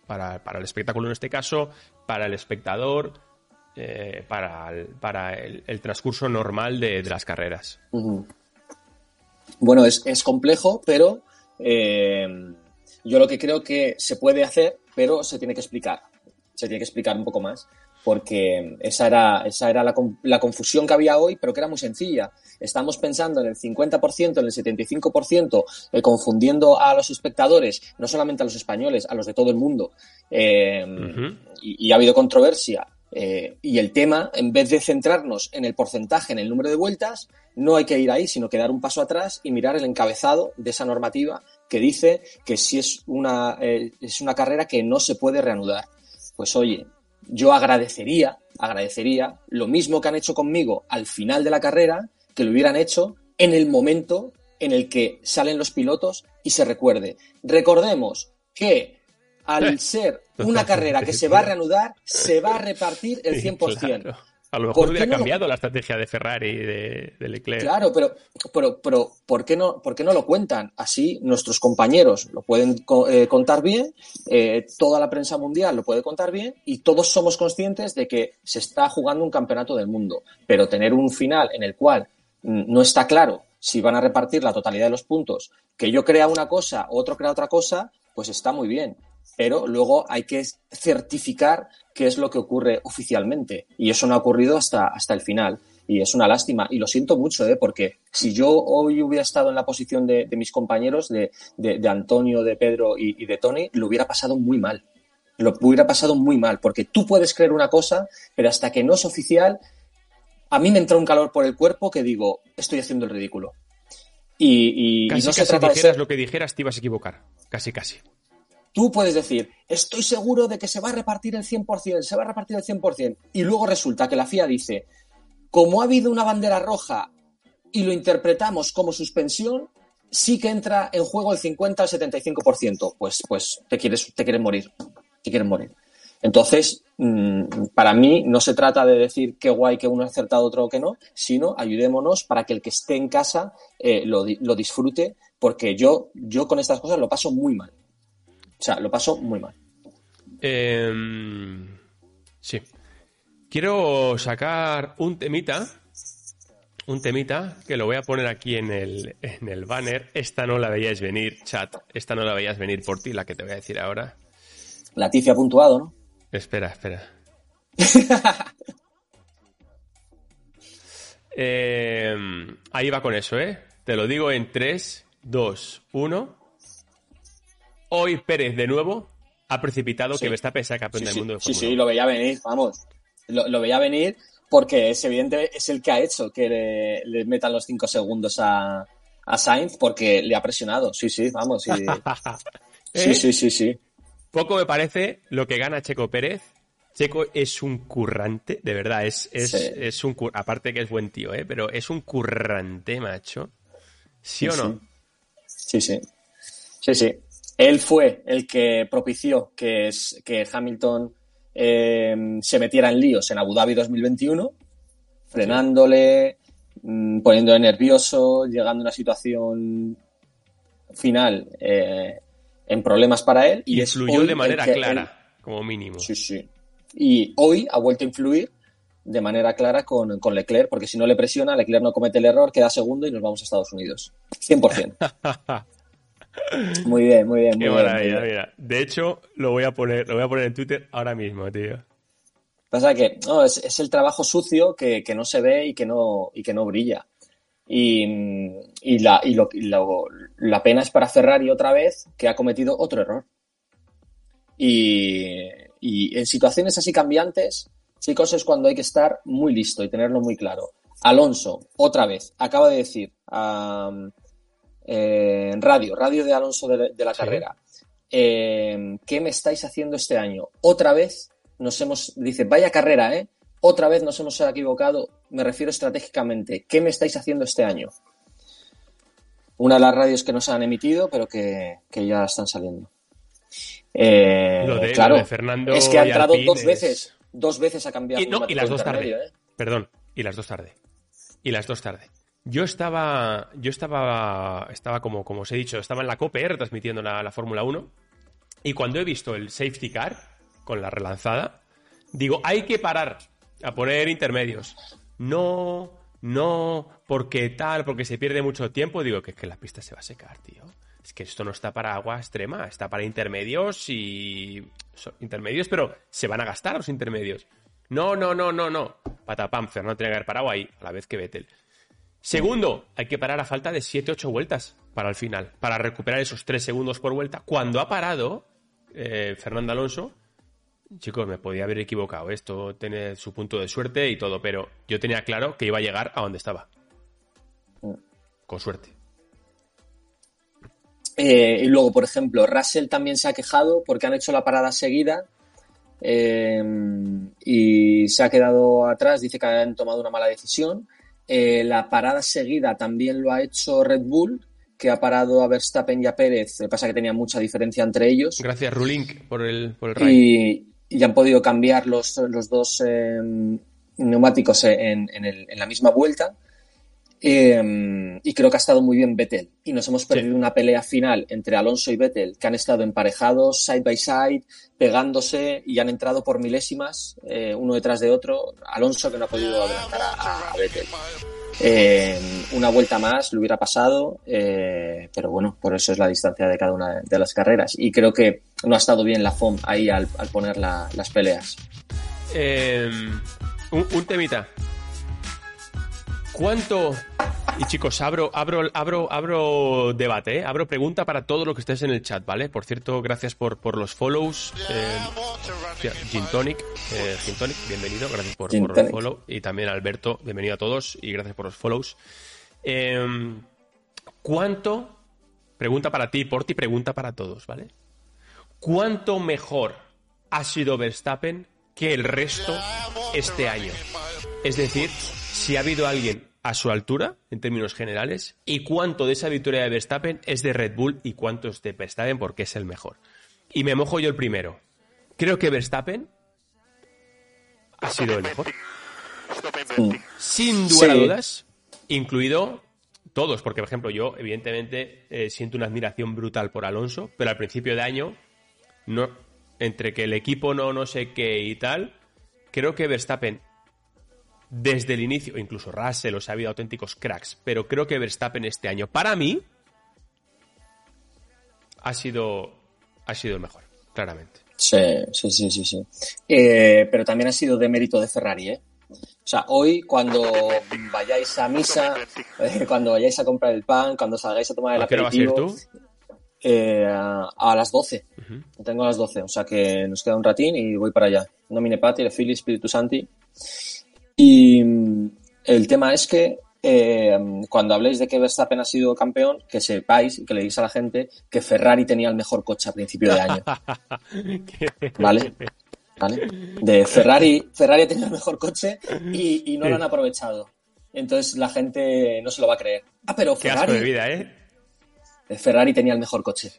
para, el espectáculo en este caso, para el espectador, eh, para el, transcurso normal de, las carreras. Bueno, es, complejo, pero Eh, yo lo que creo que se puede hacer, pero se tiene que explicar. Se tiene que explicar un poco más, porque esa era, esa era la, la confusión que había hoy, pero que era muy sencilla. Estamos pensando en el 50%, en el 75%, eh, confundiendo a los espectadores, no solamente a los españoles, a los de todo el mundo. Eh, y, y, ha habido controversia. Eh, y el tema, en vez de centrarnos en el porcentaje, en el número de vueltas, no hay que ir ahí, sino que dar un paso atrás y mirar el encabezado de esa normativa que dice que si es una, eh, es una carrera que no se puede reanudar. Pues oye, yo agradecería, agradecería lo mismo que han hecho conmigo al final de la carrera, que lo hubieran hecho en el momento en el que salen los pilotos y se recuerde. Recordemos que al ser una carrera que se va a reanudar, se va a repartir el 100%. A lo mejor hubiera cambiado la estrategia de Ferrari y de, de, Leclerc. Claro, pero, pero, pero ¿por, qué no, ¿por qué no lo cuentan? Así nuestros compañeros lo pueden eh, contar bien, eh, toda la prensa mundial lo puede contar bien y todos somos conscientes de que se está jugando un campeonato del mundo. Pero tener un final en el cual mm, no está claro si van a repartir la totalidad de los puntos, que yo crea una cosa, otro crea otra cosa, pues está muy bien pero luego hay que certificar qué es lo que ocurre oficialmente. Y eso no ha ocurrido hasta, hasta el final. Y es una lástima. Y lo siento mucho, ¿eh? porque si yo hoy hubiera estado en la posición de, de mis compañeros, de, de, de, Antonio, de Pedro y, y de Tony, lo hubiera pasado muy mal. Lo hubiera pasado muy mal, porque tú puedes creer una cosa, pero hasta que no es oficial, a mí me entra un calor por el cuerpo que digo, estoy haciendo el ridículo. Y, y, casi, y no casi se trata dijeras de ser... lo que dijeras, te ibas a equivocar. Casi, casi. Tú puedes decir, estoy seguro de que se va a repartir el 100%, se va a repartir el 100%, y luego resulta que la FIA dice, como ha habido una bandera roja y lo interpretamos como suspensión, sí que entra en juego el 50 al 75%. Pues, pues te quieres, te quieres morir, te quieres morir. Entonces, mmm, para mí no se trata de decir qué guay que uno ha acertado, otro que no, sino ayudémonos para que el que esté en casa eh, lo, lo disfrute, porque yo, yo con estas cosas lo paso muy mal. O sea, lo paso muy mal. Eh, sí. Quiero sacar un temita. Un temita que lo voy a poner aquí en el, en el banner. Esta no la veíais venir, chat. Esta no la veías venir por ti, la que te voy a decir ahora. Laticia ha puntuado, ¿no? Espera, espera. eh, ahí va con eso, ¿eh? Te lo digo en 3, 2, 1. Hoy Pérez de nuevo ha precipitado Sí. que Verstappen sea campeón Sí, del mundo de sí, sí, lo veía venir, vamos. Lo, lo veía venir porque es evidente, es el que ha hecho que le, le metan los 5 segundos a, a Sainz porque le ha presionado. Sí, sí, vamos. Sí, sí, ¿Eh? sí, sí, sí. Poco me parece lo que gana Checo Pérez. Checo es un currante, de verdad, es, es, Sí. es un cur- aparte que es buen tío, ¿eh? pero es un currante, macho. ¿Sí, o no? Sí, sí. Sí, sí. Él fue el que propició que, es, que Hamilton eh, se metiera en líos en Abu Dhabi 2021, frenándole, mm, poniéndole nervioso, llegando a una situación final eh, en problemas para él. Y Influyó de manera clara, él- como mínimo. Sí, sí. Y hoy ha vuelto a influir de manera clara con, con Leclerc, porque si no le presiona, Leclerc no comete el error, queda segundo y nos vamos a Estados Unidos. 100%. Muy bien, muy bien. Qué muy bien, maravilla, bien. mira. De hecho, lo voy a poner, lo voy a poner en Twitter ahora mismo, tío. Pasa que no, es, es el trabajo sucio que, que no se ve y que no, y que no brilla. Y, y, la, y, lo, y lo- la pena es para Ferrari otra vez que ha cometido otro error. Y, y en situaciones así cambiantes, chicos, es cuando hay que estar muy listo y tenerlo muy claro. Alonso, otra vez, acaba de decir eh, en radio, radio de Alonso de, de la Sí. carrera, eh, ¿qué me estáis haciendo este año? Otra vez nos hemos, dice, vaya carrera, ¿eh? Otra vez nos hemos equivocado, me refiero estratégicamente. ¿Qué me estáis haciendo este año? Una de las radios que no se han emitido, pero que, que ya están saliendo. Eh, Lo de, claro, lo de Fernando es que ha entrado dos es- veces. Dos veces ha cambiado. Y, no, y las dos tarde. ¿eh? Perdón, y las dos tarde. Y las dos tarde. Yo estaba, yo estaba, estaba como, como os he dicho, estaba en la COPE retransmitiendo la, la Fórmula 1 y cuando he visto el safety car con la relanzada, digo, hay que parar a poner intermedios. No, no, porque tal, porque se pierde mucho tiempo. Digo, que es que la pista se va a secar, tío. es que esto no está para agua extrema, está para intermedios y... intermedios, pero se van a gastar los intermedios. No, no, no, no, no. Patapam, Fernando tiene que haber parado ahí, a la vez que Vettel. Segundo, hay que parar a falta de 7-8 vueltas para el final, para recuperar esos 3 segundos por vuelta. Cuando ha parado eh, Fernando Alonso, chicos, me podía haber equivocado. Esto tiene su punto de suerte y todo, pero yo tenía claro que iba a llegar a donde estaba. Con suerte. Eh, y luego, por ejemplo, Russell también se ha quejado porque han hecho la parada seguida eh, y se ha quedado atrás. Dice que han tomado una mala decisión. Eh, la parada seguida también lo ha hecho Red Bull, que ha parado a Verstappen y a Pérez. Lo que pasa que tenía mucha diferencia entre ellos. Gracias, Rulink, por el, por y, y, han podido cambiar los, los dos neumáticos en, en la misma vuelta. Em, y creo que ha estado muy bien Vettel. Y nos hemos perdido una pelea final entre Alonso y Vettel, que han estado emparejados, side by side, pegándose y han entrado por milésimas, eh, uno detrás de otro. Alonso que no ha podido adelantar a, Vettel. Em, una vuelta más lo hubiera pasado, eh, pero bueno, por eso es la distancia de cada una de las carreras. Y creo que no ha estado bien la FOM ahí al, poner las peleas. Em, un temita. ¿Cuánto? Y chicos, abro, abro, abro, abro debate, ¿eh? abro pregunta para todo lo que estés en el chat, ¿vale? Por cierto, gracias por, por los follows. Eh, Gin Tonic, eh, bienvenido, gracias por, por el follow. Y también Alberto, bienvenido a todos y gracias por los follows. Em, ¿Cuánto? Pregunta para ti, por ti, pregunta para todos, ¿vale? ¿Cuánto mejor ha sido Verstappen que el resto este año? Es decir, si ha habido alguien a su altura, en términos generales, y cuánto de esa victoria de Verstappen es de Red Bull y cuánto es de Verstappen porque es el mejor. Y me mojo yo el primero. Creo que Verstappen ha sido el mejor. Sin duda dudas, incluido todos, porque por ejemplo yo evidentemente eh, siento una admiración brutal por Alonso, pero al principio de año, no, entre que el equipo no no sé qué y tal, creo que Verstappen desde el inicio, incluso Russell, o sea, ha habido auténticos cracks, pero creo que Verstappen este año, para mí, ha sido, ha sido el mejor, claramente. Sí, sí, sí, sí, sí. Eh, pero también ha sido de mérito de Ferrari, ¿eh? O sea, hoy cuando vayáis a misa, eh, cuando vayáis a comprar el pan, cuando salgáis a tomar el aperitivo... ¿A tú? Eh, a, las 12. Tengo a las 12, o sea que nos queda un ratín y voy para allá. Nomine Pati, Fili, Espíritu Santi. Y mm, el tema es que eh, cuando habléis de que Verstappen ha sido campeón, que sepáis y que le digáis a la gente que Ferrari tenía el mejor coche a principio de año. ¿Vale? ¿Vale? De Ferrari, Ferrari tenía el mejor coche y, no lo han aprovechado. Entonces la gente no se lo va a creer. Ah, pero Ferrari. de vida, ¿eh? Ferrari tenía el mejor coche.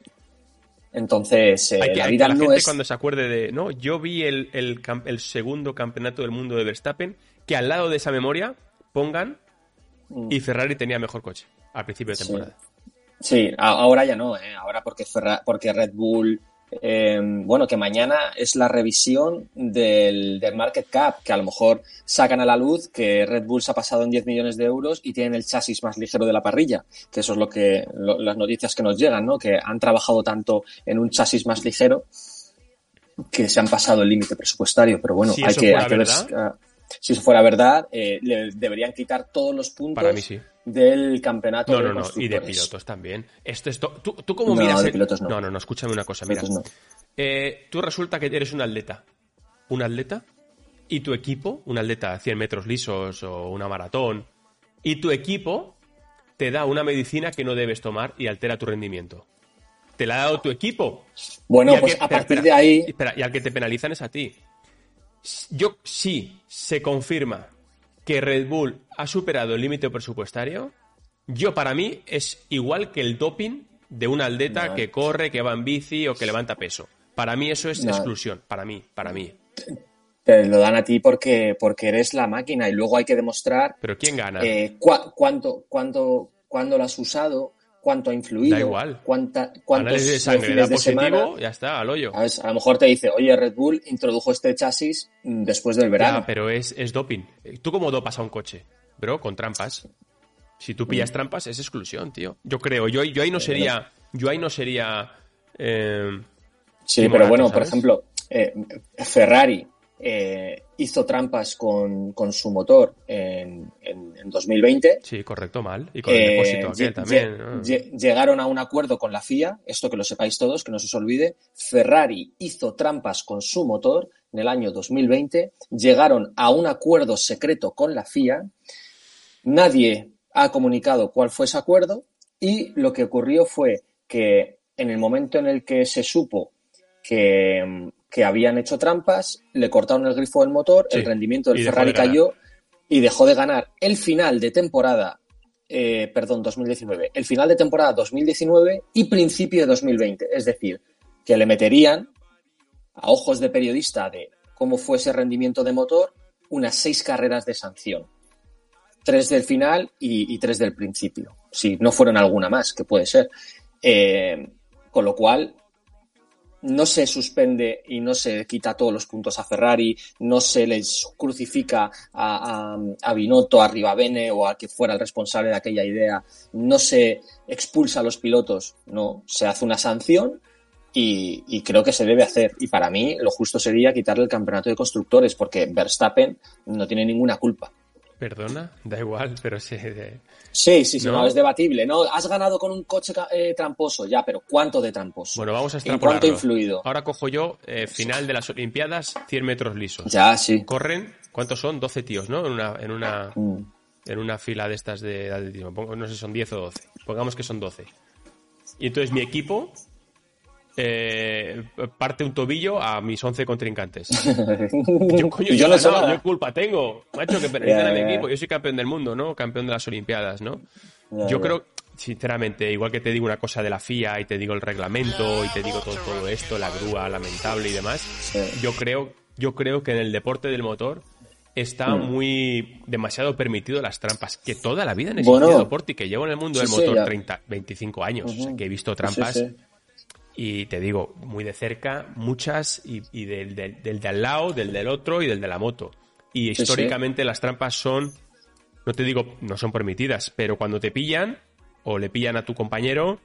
Entonces, eh, la vida no gente cuando se acuerde de, no, yo vi el, el, segundo campeonato del mundo de Verstappen, que al lado de esa memoria pongan mm. y Ferrari tenía mejor coche al principio de temporada. Sí, ahora ya no, ¿eh? ahora porque, porque Red Bull eh, bueno, que mañana es la revisión del, market cap, que a lo mejor sacan a la luz que Red Bull se ha pasado en 10 millones de euros y tienen el chasis más ligero de la parrilla, que eso es lo que las noticias que nos llegan, ¿no? Que han trabajado tanto en un chasis más ligero que se han pasado el límite presupuestario, pero bueno, hay, que, ver si eso fuera verdad, eh, le deberían quitar todos los puntos del campeonato. No, no, no, y de pilotos también. Esto es ¿Tú, ¿Tú cómo miras? De pilotos no. no. no, no, escúchame una cosa. Mira, eh, tú resulta que eres un atleta. Un atleta y tu equipo, un atleta de 100 metros lisos o una maratón, y tu equipo te da una medicina que no debes tomar y altera tu rendimiento. Te la ha dado tu equipo. Bueno, pues a partir de ahí. Espera, y al que te penalizan es a ti. Yo, si se confirma que Red Bull ha superado el límite presupuestario, yo para mí es igual que el doping de un atleta que corre, que va en bici o que levanta peso. Para mí eso es exclusión, para mí, para mí. Te lo dan a ti porque, porque eres la máquina y luego hay que demostrar. Pero ¿quién gana? Eh, cuánto, cuánto, cuándo lo has usado, cuánto ha influido, da igual. cuánta, cuántos de sangre da positivo, ya está, al hoyo. A, lo mejor te dice, oye, Red Bull introdujo este chasis mm, después del verano. pero es, es doping. ¿Tú cómo dopas a un coche? Bro, con trampas. Si tú pillas mm. trampas, es exclusión, tío. Yo creo, yo, yo ahí no sería yo ahí no sería... Eh, sí, pero bueno, por ejemplo, eh, Ferrari eh, hizo trampas con, su motor en, en, 2020. Sí, correcto, mal. Y con el depósito aquel también. Llegaron a un acuerdo con la FIA, esto que lo sepáis todos, que no se os olvide. Ferrari hizo trampas con su motor en el año 2020. Llegaron a un acuerdo secreto con la FIA. Nadie ha comunicado cuál fue ese acuerdo y lo que ocurrió fue que en el momento en el que se supo que, habían hecho trampas, le cortaron el grifo del motor, el rendimiento del Ferrari cayó y dejó de ganar el final de temporada, eh, perdón, 2019, el final de temporada 2019 y principio de 2020. Es decir, que le meterían a ojos de periodista de cómo fue ese rendimiento de motor unas seis carreras de sanción. Tres del final y, tres del principio. Si no fueron alguna más, que puede ser. Eh, con lo cual, no se suspende y no se quita todos los puntos a Ferrari, no se les crucifica a, a, Binotto, a Rivabene o a que fuera el responsable de aquella idea, no se expulsa a los pilotos, no, se hace una sanción y, y, creo que se debe hacer. Y para mí lo justo sería quitarle el campeonato de constructores porque Verstappen no tiene ninguna culpa. Perdona, da igual, pero sí. Sí, sí, sí, ¿No? es debatible. No, has ganado con un coche eh, tramposo, ya, pero ¿cuánto de tramposo? Bueno, vamos a extrapolarlo. ¿Cuánto ha influido? Ahora cojo yo, eh, final de las Olimpiadas, 100 metros lisos. Ya, sí. Corren, ¿cuántos son? 12 tíos, ¿no? En una, en una, mm. en una fila de estas de atletismo. No sé si son 10 o 12. Pongamos que son 12. Y entonces mi equipo eh, parte un tobillo a mis 11 contrincantes. yo, coño, yo, no sé yo culpa tengo, macho, que penalizan a mi equipo. Yo soy campeón del mundo, ¿no? Campeón de las Olimpiadas, ¿no? yo creo, sinceramente, igual que te digo una cosa de la FIA y te digo el reglamento y te digo todo, todo esto, la grúa lamentable y demás, yo creo, yo creo que en el deporte del motor está mm. muy demasiado permitido las trampas, que toda la vida en ese deporte y que llevo en el mundo del motor 30, 25 años, que he visto trampas y te digo, muy de cerca, muchas, y, del, del, de al lado, del del otro y del de la moto. Y históricamente las trampas son, no te digo, no son permitidas, pero cuando te pillan o le pillan a tu compañero,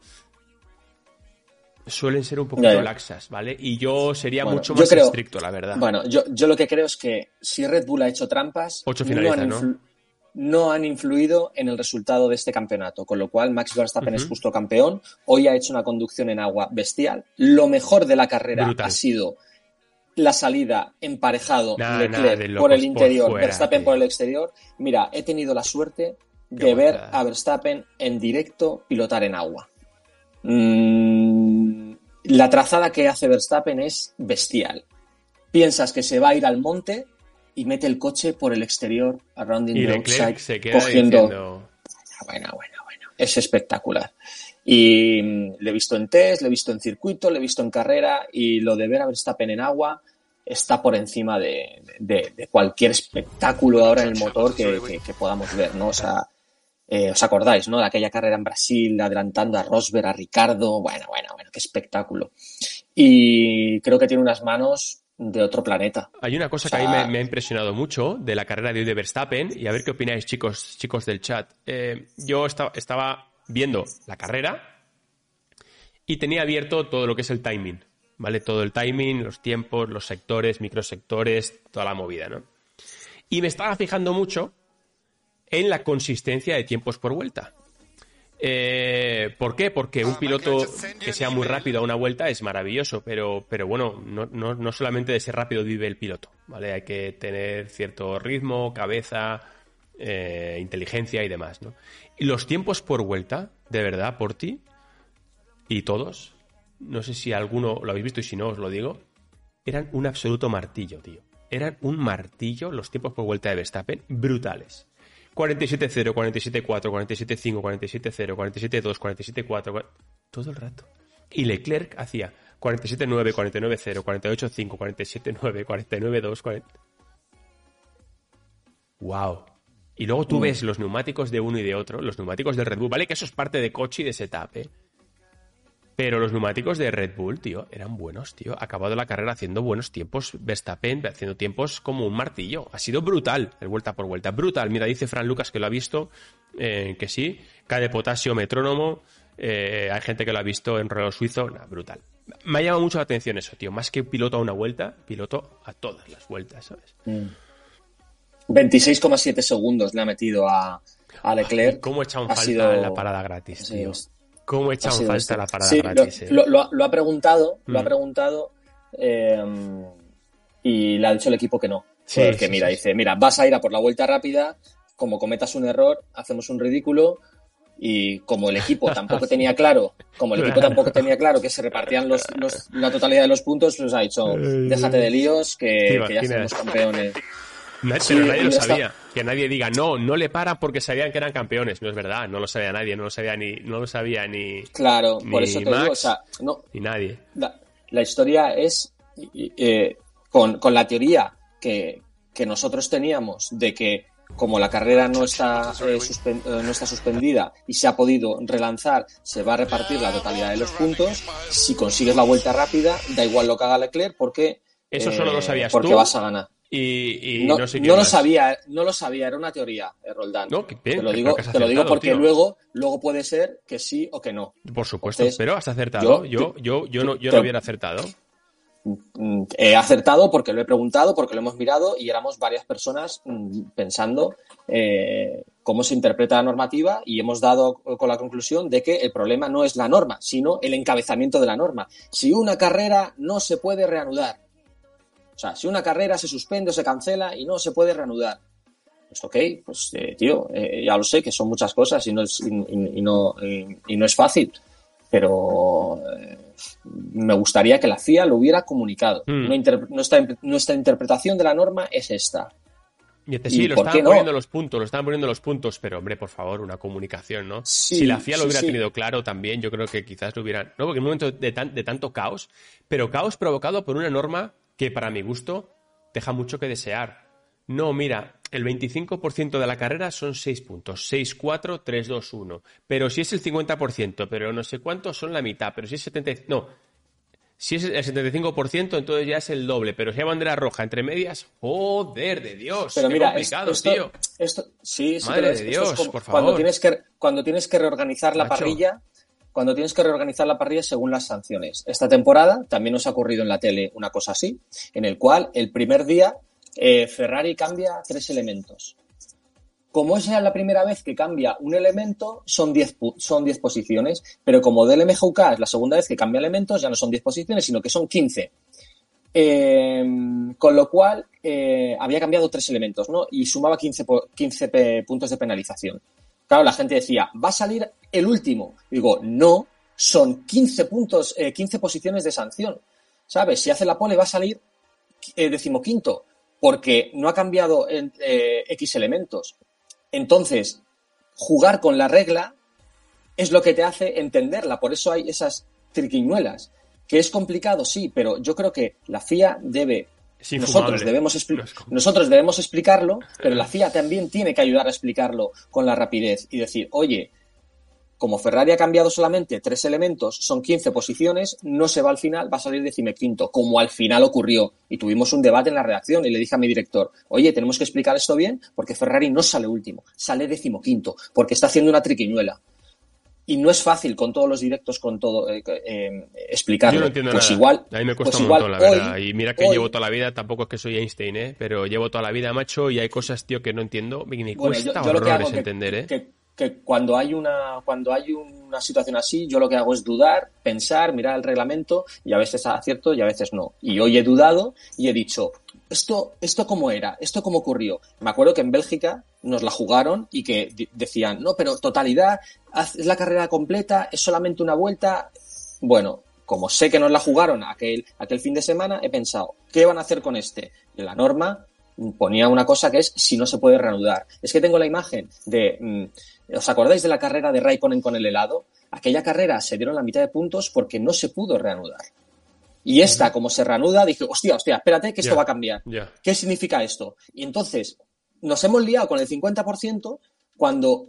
suelen ser un poquito laxas, ¿vale? Y yo sería mucho más estricto, la verdad. Bueno, yo, yo lo que creo es que si Red Bull ha hecho trampas, Ocho finalistas, ¿no? No han influido en el resultado de este campeonato, con lo cual Max Verstappen es justo campeón. Hoy ha hecho una conducción en agua bestial. Lo mejor de la carrera ha sido la salida emparejado Leclerc por el interior, Verstappen por el exterior. Mira, he tenido la suerte de ver a Verstappen en directo pilotar en agua. Mm, la trazada que hace Verstappen es bestial. Piensas que se va a ir al monte y mete el coche por el exterior, around the outside, se queda cogiendo. Bueno, bueno, bueno. Es espectacular. Y mm, le he visto en test, le he visto en circuito, le he visto en carrera y lo de ver a Verstappen en agua está por encima de, cualquier espectáculo ahora en el motor que, podamos ver, ¿no? O sea, eh, ¿os acordáis, no? De aquella carrera en Brasil, adelantando a Rosberg, a Ricardo, bueno, bueno, bueno, qué espectáculo. Y creo que tiene unas manos de otro planeta. Hay una cosa que a mí me, ha impresionado mucho de la carrera de hoy de Verstappen, y a ver qué opináis, chicos, chicos del chat. Eh, yo estaba, estaba viendo la carrera y tenía abierto todo lo que es el timing, ¿vale? Todo el timing, los tiempos, los sectores, microsectores, toda la movida, ¿no? Y me estaba fijando mucho en la consistencia de tiempos por vuelta. Eh, ¿Por qué? Porque un piloto que sea muy rápido a una vuelta es maravilloso, pero, pero bueno, no, no, solamente de ser rápido vive el piloto, ¿vale? Hay que tener cierto ritmo, cabeza, eh, inteligencia y demás, ¿no? Y los tiempos por vuelta, de verdad, por ti, y todos, no sé si alguno lo habéis visto y si no os lo digo, eran un absoluto martillo, tío. Eran un martillo los tiempos por vuelta de Verstappen brutales. 47-0, 47-4, 47-5, 47-0, 47-2, 47-4, todo el rato. Y Leclerc hacía 47-9, 49-0, 48-5, 47-9, 49-2, 40... ¡Wow! Y luego tú mm. ves los neumáticos de uno y de otro, los neumáticos del Red Bull, ¿vale? Que eso es parte de coche y de setup, ¿eh? Pero los neumáticos de Red Bull, tío, eran buenos, tío. Ha acabado la carrera haciendo buenos tiempos. Verstappen haciendo tiempos como un martillo. Ha sido brutal, el vuelta por vuelta. Brutal. Mira, dice Fran Lucas que lo ha visto, eh, que sí. Cae de potasio, metrónomo. Eh, hay gente que lo ha visto en reloj suizo, nah, brutal. Me ha llamado mucho la atención eso, tío. Más que piloto a una vuelta, piloto a todas las vueltas, ¿sabes? 26,7 segundos le ha metido a, a Leclerc. ¿Cómo echa un Ha falta sido- en la parada gratis, Sí, tío? es- ¿Cómo echa ha un sido falta esto. la parada Sí, gratis? lo, eh? lo- lo ha, preguntado, lo ha Mm. preguntado eh, y le ha dicho el equipo que no. Sí, Porque sí, mira, dice, mira, vas a ir a por la vuelta rápida, como cometas un error, hacemos un ridículo y como el equipo tampoco tenía claro, como el equipo tampoco tenía claro que se repartían los, los- la totalidad de los puntos, pues ha dicho, déjate de líos, que, ¿Te que ya somos campeones. Sí, pero nadie lo ya está. Que nadie diga, no, no le paran porque sabían que eran campeones. No es verdad, no lo sabía nadie, no lo sabía ni, no lo sabía ni, Claro, por eso te Max. digo, o sea, no, ni nadie. la, la historia es eh, con, con la teoría que, que nosotros teníamos de que como la carrera no está, eh, eh, no está suspendida y se ha podido relanzar, se va a repartir la totalidad de los puntos. Si consigues la vuelta rápida, da igual lo que haga Leclerc porque, Eso eh, solo lo sabías porque tú vas a ganar. Y, y no no, sé no quién lo sabía, no lo sabía, era una teoría, eh, Roldán. No, bien, te lo digo, lo digo porque tío. luego, luego puede ser que sí o que no. Por supuesto, Entonces, pero has acertado. yo- Yo, yo, yo, no, yo te- no hubiera acertado. Mm, He acertado porque lo he preguntado, porque lo hemos mirado y éramos varias personas mm, pensando eh, cómo se interpreta la normativa y hemos dado con la conclusión de que el problema no es la norma, sino el encabezamiento de la norma. Si una carrera no se puede reanudar, o sea, si una carrera se suspende o se cancela y no se puede reanudar, pues ok, pues eh, tío, eh, ya lo sé que son muchas cosas y no es, y, y- y no, y- y no es fácil, pero eh, me gustaría que la FIA lo hubiera comunicado. Mm. Nuestra, nuestra interpretación de la norma es esta. Y este ¿Y sí, lo estaban no? poniendo los puntos, lo estaban poniendo los puntos, pero hombre, por favor, una comunicación, ¿no? Sí, si la FIA lo hubiera sí. tenido claro también, yo creo que quizás lo hubieran. No, porque en un momento de, tan- de tanto caos, pero caos provocado por una norma que, para mi gusto, deja mucho que desear. No, mira, el 25% de la carrera son 6 puntos. 6, 4, 3, 2, 1. Pero si es el 50%, pero no sé cuántos son la mitad. Pero si es 70... No. Si es el 75%, entonces ya es el doble. Pero si hay bandera roja entre medias, joder de Dios. Pero qué mira, complicado, esto, tío. esto- sí, sí, Madre pero de esto es Dios, como por Cuando favor. tienes que, cuando tienes que reorganizar la Macho. parrilla, cuando tienes que reorganizar la parrilla según las sanciones. Esta temporada también nos ha ocurrido en la tele una cosa así, en el cual el primer día eh, Ferrari cambia tres elementos. Como es ya la primera vez que cambia un elemento, son 10 pu- son 10 posiciones, pero como DLMJUK es la segunda vez que cambia elementos, ya no son 10 posiciones, sino que son 15. Eh, con lo cual, eh, había cambiado tres elementos, ¿no? Y sumaba 15, po- 15 pe- puntos de penalización. Claro, la gente decía, va a salir el último. Digo, no, son 15 puntos, eh, 15 posiciones de sanción. ¿Sabes? Si hace la pole va a salir eh, decimoquinto, porque no ha cambiado en, eh, X elementos. Entonces, jugar con la regla es lo que te hace entenderla. Por eso hay esas triquiñuelas. Que es complicado, sí, pero yo creo que la FIA debe. Nosotros debemos, nosotros debemos explicarlo, pero la FIA también tiene que ayudar a explicarlo con la rapidez y decir, oye, como Ferrari ha cambiado solamente tres elementos, son 15 posiciones, no se va al final, va a salir decimoquinto, como al final ocurrió. Y tuvimos un debate en la redacción y le dije a mi director, oye, tenemos que explicar esto bien, porque Ferrari no sale último, sale decimoquinto, porque está haciendo una triquiñuela. Y no es fácil con todos los directos, con todo, eh, eh, explicarlo. Yo no entiendo pues nada. igual, a mí me cuesta pues un igual montón, la hoy- verdad. y mira que hoy- llevo toda la vida, tampoco es que soy Einstein, ¿eh? Pero llevo toda la vida, macho, y hay cosas, tío, que no entiendo. Me me Bueno, cuesta yo, que horrores que- entender, ¿eh? que, que cuando hay una cuando hay una situación así, yo lo que hago es dudar, pensar, mirar el reglamento y a veces acierto y a veces no. Y hoy he dudado y he dicho, esto esto cómo era, esto cómo ocurrió. Me acuerdo que en Bélgica nos la jugaron y que decían, "No, pero totalidad, es la carrera completa, es solamente una vuelta." Bueno, como sé que nos la jugaron aquel aquel fin de semana, he pensado, ¿qué van a hacer con este? La norma ponía una cosa que es si no se puede reanudar. Es que tengo la imagen de. mm, ¿Os acordáis de la carrera de Raikkonen con el helado? Aquella carrera se dieron la mitad de puntos porque no se pudo reanudar. Y esta, como se reanuda, dije, hostia, hostia, espérate que esto va a cambiar. ¿Qué significa esto? Y entonces nos hemos liado con el 50% cuando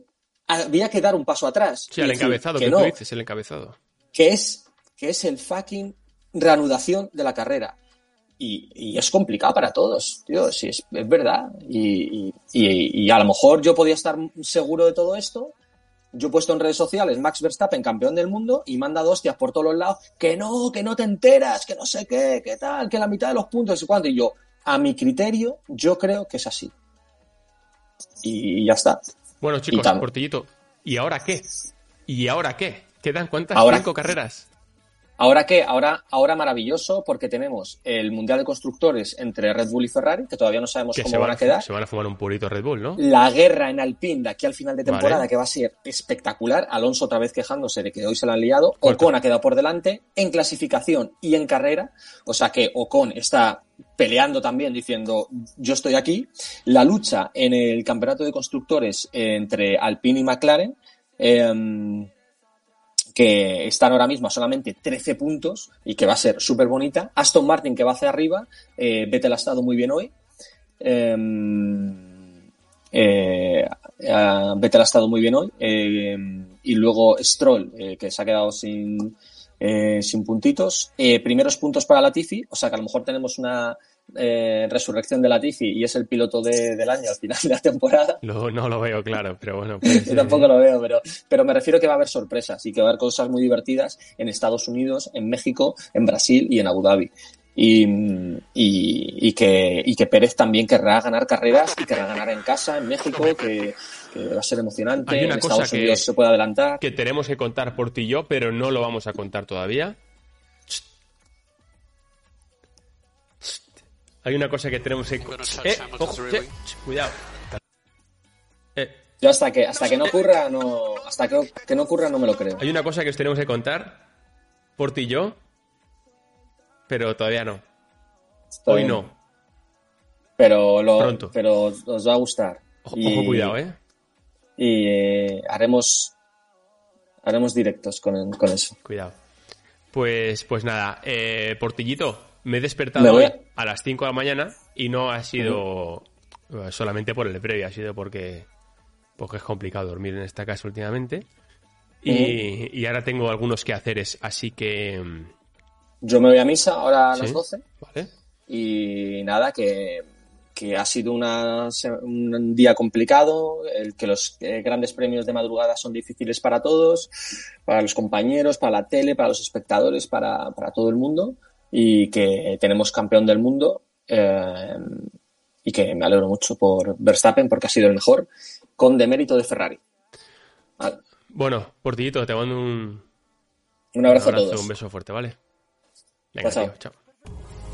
había que dar un paso atrás. Sí, el decir encabezado, que que no, tú dices, el encabezado. que es, que es el fucking reanudación de la carrera. Y, y es complicado para todos, tío, sí, es, es verdad. Y, y- a lo mejor yo podía estar seguro de todo esto yo he puesto en redes sociales Max Verstappen campeón del mundo y dado hostias por todos los lados, que no, que no te enteras, que no sé qué, que tal, que la mitad de los puntos y cuánto. Y yo, a mi criterio, yo creo que es así. Y ya está. Bueno, chicos, Portillito, ¿y ahora qué? ¿Y ahora qué? ¿Quedan cuántas? Ahora, ¿Cinco carreras? ¿Ahora qué? Ahora, ahora maravilloso porque tenemos el Mundial de Constructores entre Red Bull y Ferrari, que todavía no sabemos cómo van, a quedar. Se van a fumar un purito Red Bull, ¿no? La guerra en Alpine de aquí al final de temporada, que va a ser espectacular. Alonso otra vez quejándose de que hoy se la han liado. Ocon ha quedado por delante en clasificación y en carrera. O sea que Ocon está peleando también diciendo yo estoy aquí. La lucha en el campeonato de constructores entre Alpine y McLaren. Eh, que están ahora mismo solamente 13 puntos y que va a ser súper bonita. Aston Martin que va hacia arriba, eh, Vettel ha estado muy bien hoy. Em, eh, Vettel ha estado muy bien hoy. Em, y luego Stroll, eh, que se ha quedado sin, eh, sin puntitos. primeros puntos para Latifi, o sea que a lo mejor tenemos una eh, resurrección de Latifi y es el piloto del año al final de la temporada. No, no lo veo claro, pero bueno. Yo tampoco lo veo, pero, pero me refiero que va a haber sorpresas y que va a haber cosas muy divertidas en Estados Unidos, en México, en Brasil y en Abu Dhabi. Y, y, que, y que Pérez también querrá ganar carreras y querrá ganar en casa, en México, que, va a ser emocionante. Hay una en cosa Estados Unidos se puede adelantar. Que tenemos que contar por ti y yo, pero no lo vamos a contar todavía. Hay una cosa que tenemos que... Eh, cuidado. Eh. Yo hasta que hasta que no ocurra no hasta que, que, no ocurra no me lo creo. Hay una cosa que os tenemos que contar por ti y yo, pero todavía no. Hoy no. Pero lo Pronto. pero os va a gustar. Ojo, cuidado, eh. Y eh, haremos haremos directos con, con eso. Cuidado. Pues pues nada, eh, Portillito, me he despertado hoy a... las 5 de la mañana y no ha sido eh, solamente por el previo, ha sido porque, porque es complicado dormir en esta casa últimamente. Y, ahora tengo algunos quehaceres, así que... Mm, Yo me voy a misa ahora a las 12. Vale. Y nada, que, que ha sido una, un día complicado, el que los eh, grandes premios de madrugada son difíciles para todos, para los compañeros, para la tele, para los espectadores, para, para todo el mundo y que tenemos campeón del mundo eh, y que me alegro mucho por Verstappen porque ha sido el mejor con demérito de Ferrari. Bueno, Portillito, te mando un, un abrazo, a todos. Un beso fuerte, ¿vale? Venga, tío, chao.